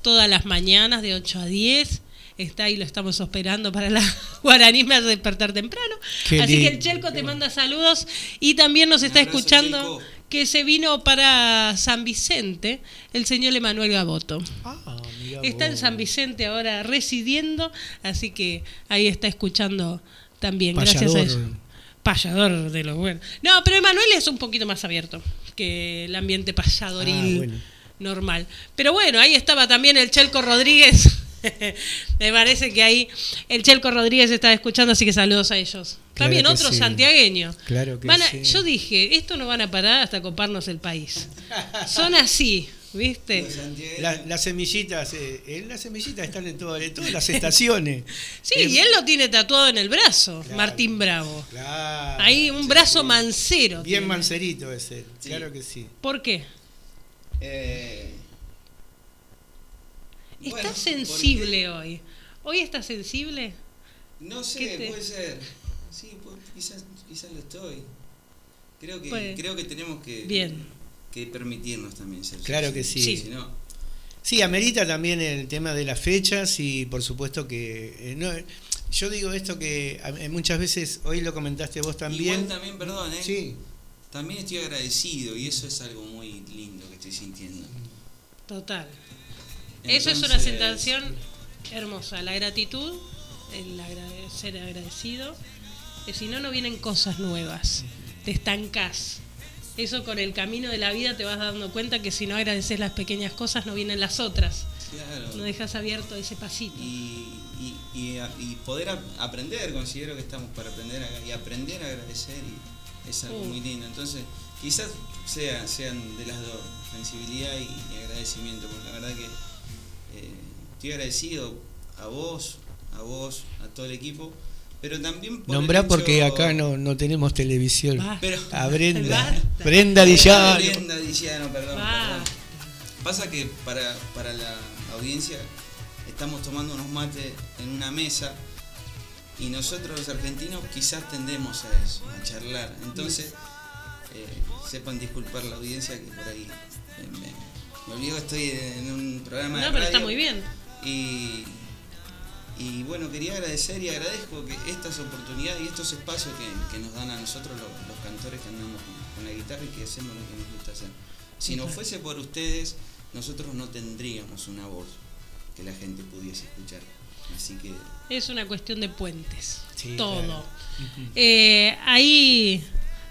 Speaker 1: todas las mañanas de 8 a 10. Está ahí, lo estamos esperando para la Guaraní me hace despertar temprano.
Speaker 5: Qué
Speaker 1: Así que el. Chelco te manda saludos y también nos está escuchando
Speaker 18: Chelco.
Speaker 1: Que se vino para San Vicente el señor Emanuel Gaboto. Está en San Vicente ahora residiendo, así que ahí está escuchando también. Gracias a eso. Payador de los buenos. No, pero Emanuel es un poquito más abierto que el ambiente payadoril
Speaker 5: Ah, bueno.
Speaker 1: normal. Pero bueno, ahí estaba también el Chelco Rodríguez. Me parece que ahí el Chelco Rodríguez estaba escuchando, así que saludos a ellos.
Speaker 5: Claro
Speaker 1: también
Speaker 5: que
Speaker 1: otro
Speaker 5: sí.
Speaker 1: santiagueño.
Speaker 5: Claro que
Speaker 1: Van a-
Speaker 5: sí.
Speaker 1: Yo dije, esto no van a parar hasta coparnos el país. Son así, ¿viste?
Speaker 5: La- las semillitas, eh, eh, las semillitas están en, todas en todas las estaciones.
Speaker 1: Sí,
Speaker 5: Es-
Speaker 1: y él lo tiene tatuado en el brazo, Martín Bravo.
Speaker 5: Claro.
Speaker 1: Ahí un brazo mancero.
Speaker 5: Bien
Speaker 1: tiene.
Speaker 5: mancerito ese, claro que sí.
Speaker 1: ¿Por qué?
Speaker 18: Eh,
Speaker 1: Está
Speaker 18: bueno,
Speaker 1: sensible hoy. ¿Hoy está sensible?
Speaker 18: No
Speaker 1: ¿Qué
Speaker 18: sé,
Speaker 1: te-
Speaker 18: puede ser. Sí, pu- quizás, quizás lo estoy. Creo que,
Speaker 1: Puede.
Speaker 18: creo que tenemos que,
Speaker 1: Bien.
Speaker 18: que permitirnos también ser
Speaker 5: Claro que
Speaker 18: sensibles.
Speaker 5: sí.
Speaker 18: Si no,
Speaker 5: Sí, amerita también el tema de las fechas y por supuesto que... eh, no, yo digo esto que a- eh, muchas veces, hoy lo comentaste vos también.
Speaker 18: Igual también, perdón, ¿eh?
Speaker 5: Sí.
Speaker 18: También estoy agradecido y eso es algo muy lindo que estoy sintiendo.
Speaker 1: Total. Eso es una sensación hermosa. La gratitud, el agrade- ser agradecido. Que si no, no vienen cosas nuevas. Te estancás. Eso con el camino de la vida te vas dando cuenta que si no agradeces las pequeñas cosas, no vienen las otras.
Speaker 18: Claro.
Speaker 1: No dejas abierto ese pasito.
Speaker 18: Y, y, y, a- y poder ap- aprender, considero que estamos para aprender a- y aprender a agradecer y es algo
Speaker 1: Mm.
Speaker 18: muy lindo. Entonces, quizás sea, sean de las dos, sensibilidad y, y agradecimiento, porque la verdad que eh, estoy agradecido a vos, a vos, a todo el equipo, pero también por
Speaker 5: Nombrá
Speaker 18: el
Speaker 5: porque
Speaker 18: hecho-
Speaker 5: acá no, no tenemos televisión.
Speaker 18: Pero-
Speaker 5: a Brenda.
Speaker 18: Basta.
Speaker 5: Brenda Dillano.
Speaker 18: Brenda Dillano, perdón,
Speaker 1: Basta.
Speaker 18: perdón. Pasa que para, para la audiencia estamos tomando unos mates en una mesa y nosotros los argentinos quizás tendemos a eso, a charlar. Entonces, eh, sepan disculpar la audiencia que por ahí eh, me, me olvido que estoy en un programa de
Speaker 1: No, pero está
Speaker 18: radio
Speaker 1: muy bien.
Speaker 18: Y, y bueno, quería agradecer y agradezco que estas oportunidades y estos espacios que, que nos dan a nosotros los, los cantores que andamos con, con la guitarra y que hacemos lo que nos gusta hacer. Si no fuese por ustedes, nosotros no tendríamos una voz que la gente pudiese escuchar. Así que
Speaker 1: Es una cuestión de puentes.
Speaker 18: Sí,
Speaker 1: todo.
Speaker 18: claro.
Speaker 1: Eh, ahí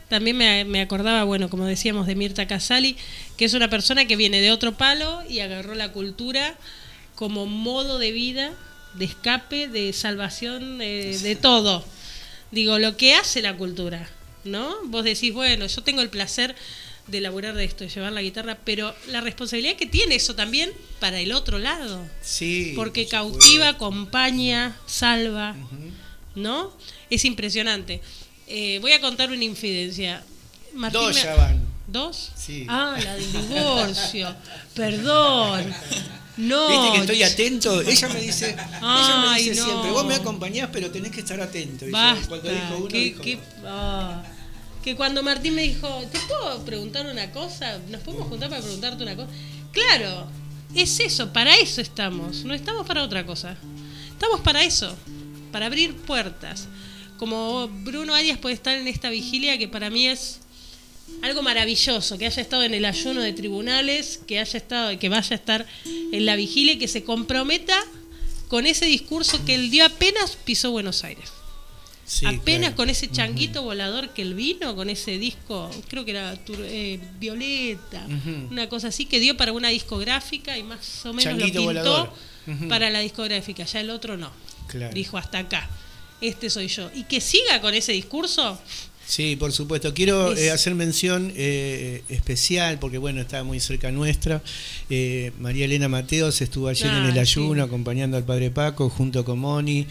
Speaker 1: también me, me acordaba, bueno, como decíamos, de Mirta Casali, que es una persona que viene de otro palo y agarró la cultura como modo de vida, de escape, de salvación, eh, de todo. Digo, lo que hace la cultura, ¿no? Vos decís, bueno, yo tengo el placer de elaborar de esto, de llevar la guitarra, pero la responsabilidad que tiene eso también para el otro lado.
Speaker 5: Sí.
Speaker 1: Porque cautiva, acompaña, salva, ¿no? Es impresionante. Eh, voy a contar una infidencia. Martín
Speaker 5: Dos ya van.
Speaker 1: ¿Dos?
Speaker 5: Sí.
Speaker 1: Ah, la del divorcio. Perdón. No.
Speaker 5: Viste que estoy atento. Ella me dice, ella me dice
Speaker 1: no.
Speaker 5: siempre, vos me acompañás, pero tenés que estar atento. Y yo,
Speaker 1: Basta.
Speaker 5: cuando dijo uno,
Speaker 1: que,
Speaker 5: dijo,
Speaker 1: ah. Que cuando Martín me dijo, ¿te puedo preguntar una cosa? ¿Nos podemos juntar para preguntarte una cosa? Claro, es eso, para eso estamos. No estamos para otra cosa. Estamos para eso, para abrir puertas. Como Bruno Arias puede estar en esta vigilia que para mí es algo maravilloso, que haya estado en el ayuno de tribunales, que haya estado, que vaya a estar en la vigilia y que se comprometa con ese discurso que él dio apenas pisó Buenos Aires.
Speaker 5: Sí,
Speaker 1: apenas
Speaker 5: claro.
Speaker 1: con ese changuito volador que él vino, con ese disco, creo que era eh, Violeta, una cosa así, que dio para una discográfica y más o menos
Speaker 5: Changuito
Speaker 1: lo pintó para la discográfica, ya el otro no.
Speaker 5: Claro.
Speaker 1: Dijo hasta acá, este soy yo. Y que siga con ese discurso,
Speaker 5: Sí, por supuesto. Quiero eh, hacer mención eh, especial, porque bueno, está muy cerca nuestra. Eh, María Elena Mateos estuvo ayer en
Speaker 1: Ah,
Speaker 5: el ayuno
Speaker 1: sí.
Speaker 5: acompañando al Padre Paco junto con Moni.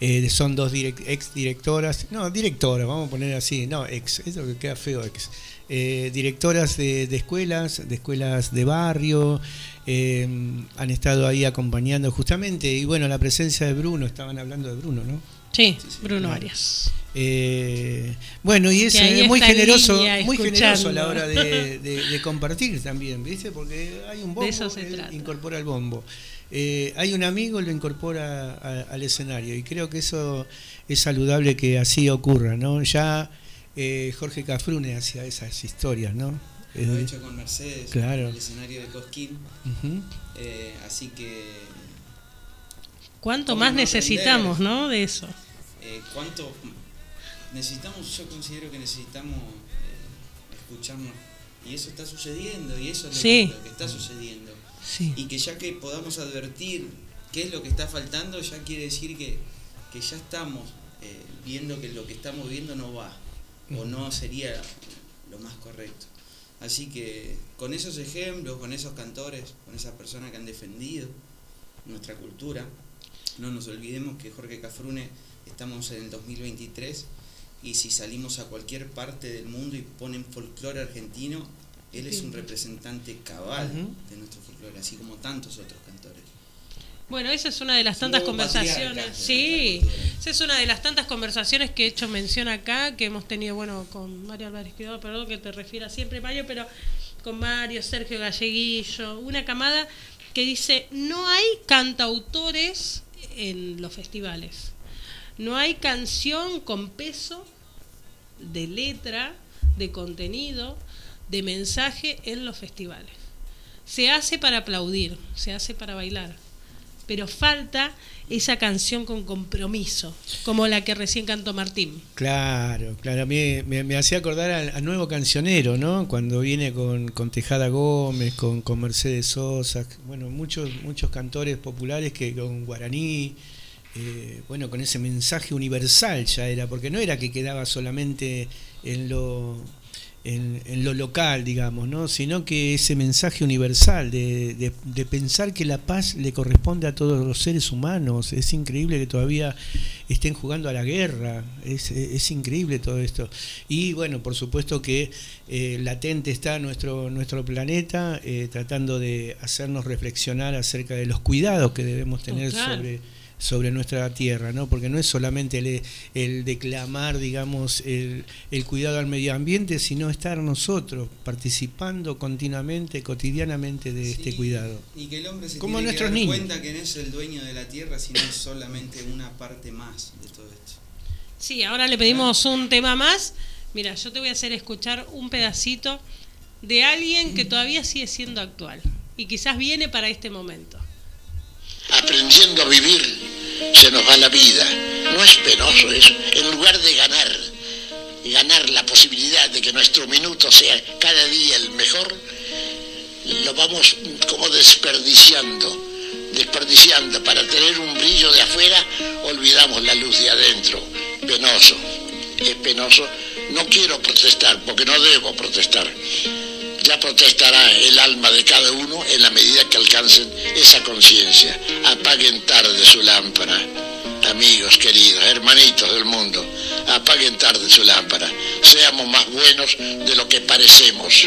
Speaker 5: Eh, son dos direc- ex directoras, no, directoras, vamos a poner así, no, ex, eso que queda feo, ex. Eh, directoras de, de escuelas, de escuelas de barrio, eh, han estado ahí acompañando justamente, y bueno, la presencia de Bruno, estaban hablando de Bruno, ¿no?
Speaker 1: Sí, Bruno. Arias.
Speaker 5: Eh, bueno, y es eh, muy generoso, muy generoso a la hora de, de- de compartir también, ¿viste? Porque hay un bombo,
Speaker 1: De eso se
Speaker 5: él
Speaker 1: trata.
Speaker 5: incorpora el bombo. Eh, hay un amigo, lo incorpora a- al escenario y creo que eso es saludable que así ocurra, ¿no? Ya eh, Jorge Cafrune hacía esas historias, ¿no?
Speaker 18: Lo he hecho con Mercedes
Speaker 5: Claro.
Speaker 18: en el escenario de Cosquín. Eh, así que
Speaker 1: ¿Cuánto
Speaker 18: ¿Cómo
Speaker 1: más necesitamos,
Speaker 18: aprender?
Speaker 1: no? De eso.
Speaker 18: eh, cuánto necesitamos, yo considero que necesitamos eh, escucharnos. Y eso está sucediendo, y eso es lo,
Speaker 1: Sí.
Speaker 18: que, lo que está sucediendo.
Speaker 1: Sí.
Speaker 18: Y que ya que podamos advertir qué es lo que está faltando, ya quiere decir que, que ya estamos eh, viendo que lo que estamos viendo no va, o no sería lo más correcto. Así que con esos ejemplos, con esos cantores, con esas personas que han defendido nuestra cultura, no nos olvidemos que Jorge Cafrune estamos en el 2023 y si salimos a cualquier parte del mundo y ponen folclore argentino, él es un representante cabal de nuestro folclore, así como tantos otros cantores.
Speaker 1: Bueno, esa es una de las tantas conversaciones. Sí, esa es una de las tantas conversaciones que he hecho mención acá, que hemos tenido, bueno, con Mario Álvarez Quedó, perdón que te refiera siempre, Mario, pero con Mario, Sergio Galleguillo, una camada que dice, no hay cantautores en los festivales. No hay canción con peso de letra, de contenido, de mensaje en los festivales. Se hace para aplaudir, se hace para bailar, pero falta esa canción con compromiso, como la que recién cantó Martín.
Speaker 5: Claro, claro. Me, me hacía acordar al, al nuevo cancionero, ¿no? Cuando viene con, con Tejada Gómez, con, con Mercedes Sosa, bueno, muchos, muchos cantores populares que con guaraní, eh, bueno, con ese mensaje universal ya era, porque no era que quedaba solamente en lo, en, en lo local, digamos, ¿no? sino que ese mensaje universal de, de- de pensar que la paz le corresponde a todos los seres humanos. Es increíble que todavía estén jugando a la guerra, es, es increíble todo esto. Y bueno, por supuesto que eh, latente está nuestro, nuestro planeta, eh, tratando de hacernos reflexionar acerca de los cuidados que debemos tener
Speaker 1: Total.
Speaker 5: sobre sobre nuestra tierra, ¿no? Porque no es solamente el, el declamar, digamos, el, el cuidado al medio ambiente, sino estar nosotros participando continuamente, cotidianamente de este cuidado.
Speaker 18: Y que el hombre se
Speaker 5: Como
Speaker 18: tiene
Speaker 5: nuestros
Speaker 18: que dar
Speaker 5: niños.
Speaker 18: cuenta que no es el dueño de la tierra, sino es solamente una parte más de todo esto.
Speaker 1: Sí, ahora le pedimos un tema más. Mira, yo te voy a hacer escuchar un pedacito de alguien que todavía sigue siendo actual y quizás viene para este momento.
Speaker 20: Aprendiendo a vivir, se nos va la vida. No es penoso eso. En lugar de ganar, ganar la posibilidad de que nuestro minuto sea cada día el mejor, lo vamos como desperdiciando, desperdiciando. Para tener un brillo de afuera, olvidamos la luz de adentro. Penoso, es penoso. No quiero protestar, porque no debo protestar. Ya protestará el alma de cada uno en la medida que alcancen esa conciencia. Apaguen tarde su lámpara. Amigos queridos, hermanitos del mundo, apaguen tarde su lámpara. Seamos más buenos de lo que parecemos.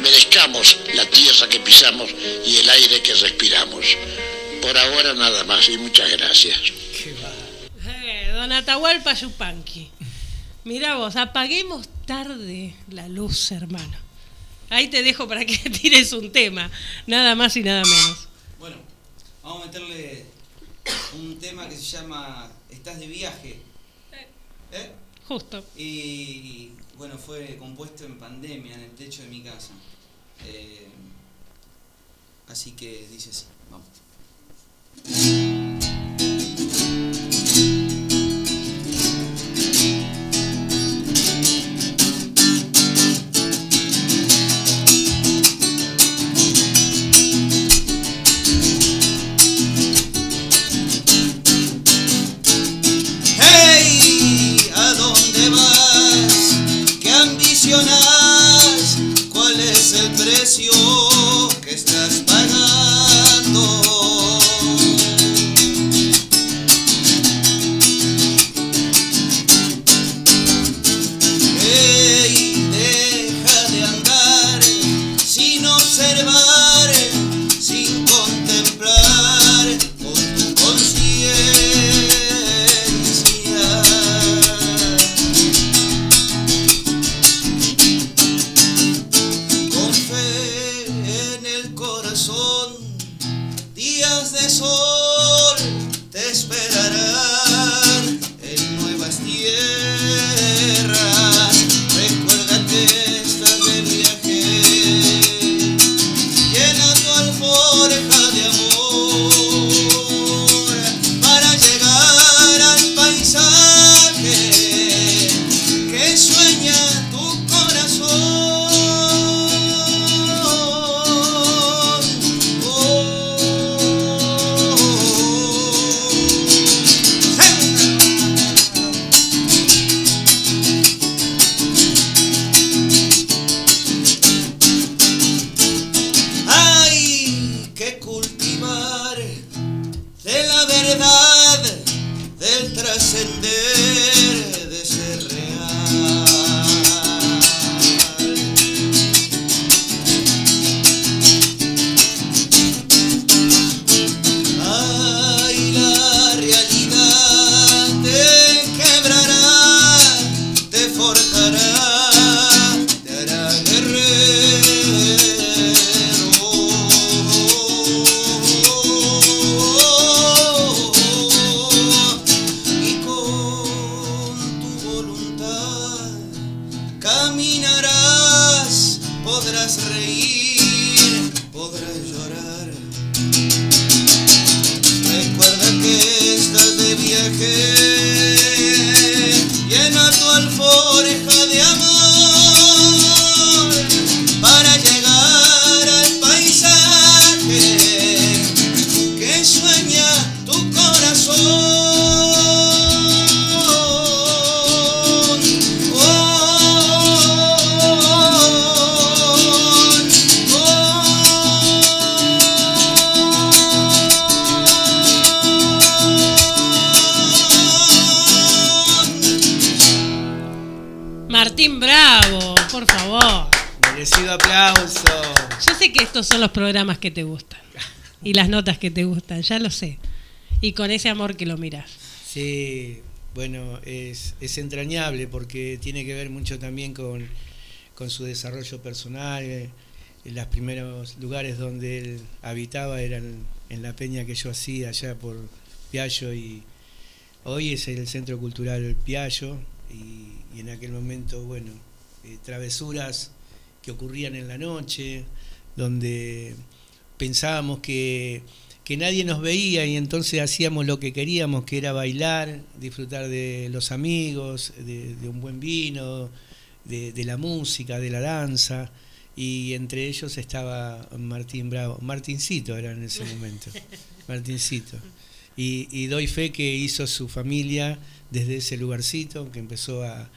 Speaker 20: Merezcamos la tierra que pisamos y el aire que respiramos. Por ahora nada más y muchas gracias.
Speaker 1: Eh, don Atahualpa Yupanqui. Mira vos, apaguemos tarde la luz, hermano. Ahí te dejo para que tires un tema, nada más y nada menos.
Speaker 18: Bueno, vamos a meterle un tema que se llama Estás de viaje. ¿Eh?
Speaker 1: Justo.
Speaker 18: Y bueno, fue compuesto en pandemia, en el techo de mi casa. Eh, así que dice así, vamos. De la verdad, del trascender,
Speaker 1: programas que te gustan y las notas que te gustan, ya lo sé. Y con ese amor que lo miras.
Speaker 5: Sí, bueno, es, es entrañable porque tiene que ver mucho también con, con su desarrollo personal. eh, los primeros lugares donde él habitaba eran en la peña que yo hacía allá por Piallo y hoy es el Centro Cultural Piallo y, y en aquel momento, bueno, eh, travesuras que ocurrían en la noche, donde pensábamos que, que nadie nos veía y entonces hacíamos lo que queríamos, que era bailar, disfrutar de los amigos, de, de un buen vino, de, de la música, de la danza, y entre ellos estaba Martín Bravo, Martincito era en ese momento, Martincito. Y, y doy fe que hizo su familia desde ese lugarcito, que empezó a,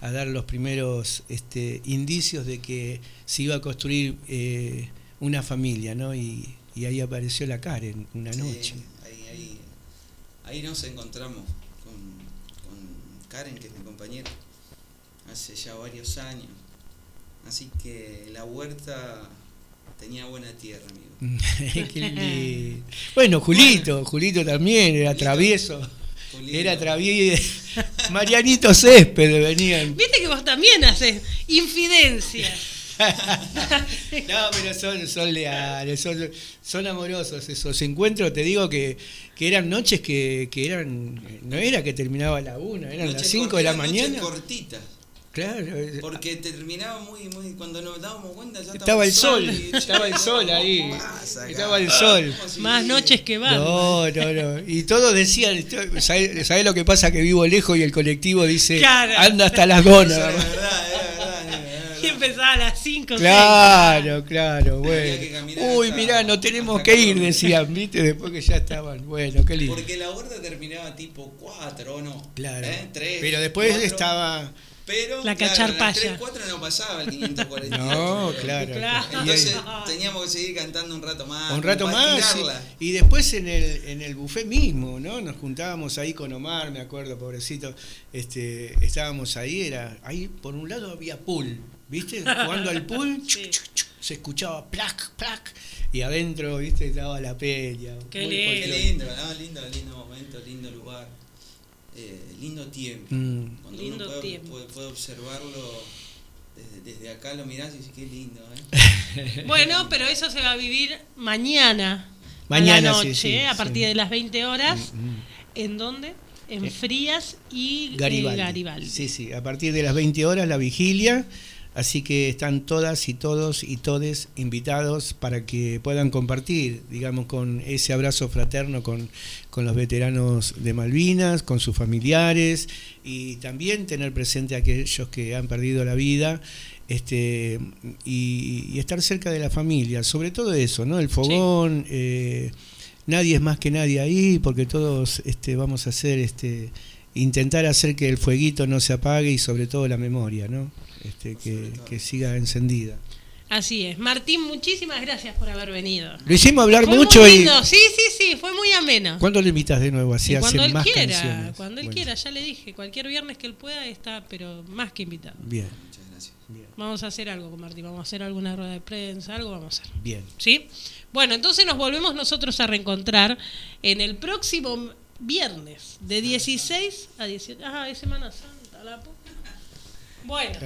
Speaker 5: a dar los primeros este, indicios de que se iba a construir eh, una familia, ¿no? Y, y ahí apareció la Karen una
Speaker 21: Sí,
Speaker 5: noche.
Speaker 21: ahí, ahí, ahí nos encontramos con, con Karen, que es mi compañera, hace ya varios años. Así que la huerta tenía buena tierra, amigo.
Speaker 5: Bueno, Julito, Julito también era travieso. Era travieso. Marianito Césped venían.
Speaker 1: Viste que vos también haces infidencia.
Speaker 5: No, pero son, son leales, son, son amorosos esos encuentros. Te digo que, que eran noches que, que eran. No era que terminaba a la una, eran las
Speaker 21: Noches
Speaker 5: 5 de la mañana.
Speaker 21: cortitas.
Speaker 5: Claro. eh,
Speaker 21: Porque terminaba muy, muy. Cuando nos dábamos cuenta ya
Speaker 5: Estaba el sol,
Speaker 21: y-
Speaker 5: estaba el sol ahí. Estaba el sol.
Speaker 1: Más noches que van.
Speaker 5: No, no, no. Y todos decían, ¿sabés sabés lo que pasa? Que vivo lejos y el colectivo dice,
Speaker 1: Claro.
Speaker 5: anda hasta las
Speaker 21: era
Speaker 5: más.
Speaker 21: verdad, era.
Speaker 1: Y empezaba a las 5
Speaker 5: Claro, claro, bueno. Uy,
Speaker 21: hasta-
Speaker 5: mirá, no tenemos que ir, decían, ¿viste? Después que ya estaban. Bueno, qué lindo.
Speaker 21: Porque la huerta terminaba tipo 4 o no.
Speaker 5: Claro.
Speaker 21: ¿Eh? Tres,
Speaker 5: Pero después
Speaker 21: cuatro.
Speaker 5: estaba.
Speaker 21: Pero
Speaker 1: La
Speaker 21: claro,
Speaker 1: cacharpaya.
Speaker 21: a las 3, 4 no pasaba el 548.
Speaker 5: No, claro.
Speaker 1: Claro.
Speaker 21: Entonces teníamos que seguir cantando un rato más.
Speaker 5: Un rato más. Y, y después en el, en el buffet mismo, ¿no? Nos juntábamos ahí con Omar, me acuerdo, pobrecito. Este, estábamos ahí, era. Ahí por un lado había pool, ¿viste? Jugando al pool, chuc, chuc, chuc, se escuchaba plac, plac. Y adentro, ¿viste? Estaba la peña.
Speaker 1: Qué lindo.
Speaker 21: Qué lindo, ¿no? Lindo, lindo momento, lindo lugar. Eh, lindo tiempo.
Speaker 5: Mm.
Speaker 21: Cuando
Speaker 1: Lindo
Speaker 21: uno puede,
Speaker 1: tiempo.
Speaker 21: puede- puede observarlo desde, desde acá, lo mirás y dices, qué lindo, ¿eh?
Speaker 1: Bueno, pero eso se va a vivir mañana.
Speaker 5: Mañana,
Speaker 1: a la noche,
Speaker 5: sí,
Speaker 1: a
Speaker 5: sí.
Speaker 1: partir de las 20 horas.
Speaker 5: Mm, mm.
Speaker 1: ¿En dónde? En
Speaker 5: Eh,
Speaker 1: Frías y eh,
Speaker 5: Garibaldi.
Speaker 1: Garibaldi.
Speaker 5: Sí, sí, a partir de las 20 horas la vigilia, así que están todas y todos y todes invitados para que puedan compartir, digamos, con ese abrazo fraterno con, con los veteranos de Malvinas, con sus familiares y también tener presente a aquellos que han perdido la vida. Este, y, y estar cerca de la familia, sobre todo eso, ¿no? El fogón, eh, nadie es más que nadie ahí, porque todos este, vamos a hacer, este, intentar hacer que el fueguito no se apague y sobre todo la memoria, ¿no? Este, que, que siga encendida.
Speaker 1: Así es. Martín, muchísimas gracias por haber venido.
Speaker 5: Lo hicimos hablar
Speaker 1: Fue
Speaker 5: mucho
Speaker 1: muy
Speaker 5: y...
Speaker 1: lindo. Sí, sí, sí, fue muy ameno.
Speaker 5: ¿Cuándo lo invitas de nuevo? Así
Speaker 1: cuando él
Speaker 5: más
Speaker 1: quiera,
Speaker 5: canciones.
Speaker 1: cuando él
Speaker 5: Bueno,
Speaker 1: quiera, ya le dije, cualquier viernes que él pueda está, pero más que invitado.
Speaker 5: Bien,
Speaker 1: Vamos a hacer algo con Martín, vamos a hacer alguna rueda de prensa, algo vamos a hacer.
Speaker 5: bien.
Speaker 1: ¿Sí? Bueno, entonces nos volvemos nosotros a reencontrar en el próximo viernes, de 16 a 17. Ah, es Semana Santa, la puta. Bueno,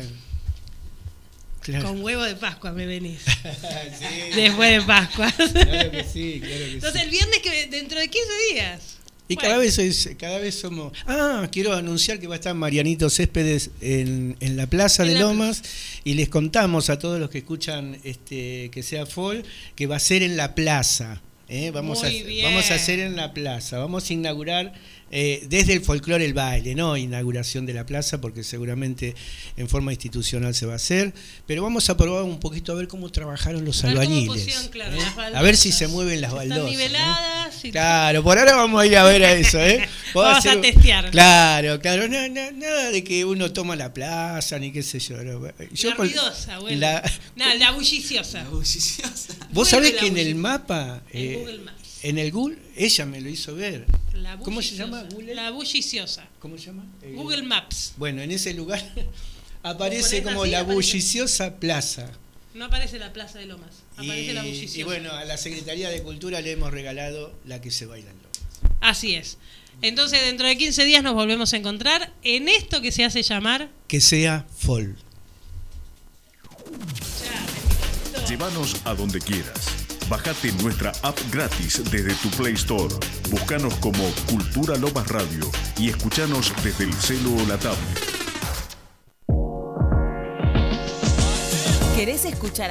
Speaker 5: Claro.
Speaker 1: con huevo de Pascua me venís.
Speaker 5: Sí.
Speaker 1: Después de Pascua.
Speaker 5: Claro que sí, claro que
Speaker 1: Entonces
Speaker 5: sí.
Speaker 1: el viernes que dentro de 15 días.
Speaker 5: Y cada vez es, cada vez somos. Ah, quiero anunciar que va a estar Marianito Céspedes en, en la Plaza
Speaker 1: En
Speaker 5: de
Speaker 1: la
Speaker 5: Lomas y les contamos a todos los que escuchan este que sea Fall que va a ser en la plaza. ¿eh? Vamos,
Speaker 1: Muy
Speaker 5: a,
Speaker 1: bien.
Speaker 5: vamos a hacer en la plaza. Vamos a inaugurar eh, desde el folclore el baile, no inauguración de la plaza, porque seguramente en forma institucional se va a hacer. Pero vamos a probar un poquito a ver cómo trabajaron los
Speaker 1: A
Speaker 5: albañiles.
Speaker 1: pusieron, claro,
Speaker 5: ¿eh?
Speaker 1: las
Speaker 5: A ver si se mueven las
Speaker 1: Están
Speaker 5: baldosas. ¿eh?
Speaker 1: y-
Speaker 5: Claro, por ahora vamos a ir a ver a eso, ¿eh?
Speaker 1: Vamos a testear.
Speaker 5: Claro, claro, no, no, nada de que uno toma la plaza ni qué sé yo. no. Yo
Speaker 1: la
Speaker 5: con-
Speaker 1: ruidosa, bueno.
Speaker 5: la-
Speaker 1: No, la bulliciosa.
Speaker 5: Vos sabés
Speaker 1: la
Speaker 5: que en el mapa,
Speaker 1: En Google Maps.
Speaker 5: En el Google, ella me lo hizo ver.
Speaker 1: La
Speaker 5: ¿Cómo se llama?
Speaker 1: La bulliciosa.
Speaker 5: ¿Cómo se llama? Eh,
Speaker 1: Google Maps.
Speaker 5: Bueno, en ese lugar aparece como
Speaker 1: así,
Speaker 5: la
Speaker 1: aparece.
Speaker 5: bulliciosa plaza.
Speaker 1: No aparece la Plaza de Lomas. Aparece la
Speaker 5: Y,
Speaker 1: bulliciosa.
Speaker 5: y bueno, a la Secretaría de Cultura le hemos regalado la que se baila en Lomas.
Speaker 1: Así es. Entonces, dentro de 15 días nos volvemos a encontrar en esto que se hace llamar.
Speaker 5: Que sea Fall.
Speaker 22: Llévanos a donde quieras. Bájate nuestra app gratis desde tu Play Store. Búscanos como Cultura Lomas Radio y escuchanos desde el celo o la tablet.
Speaker 23: ¿Querés escuchar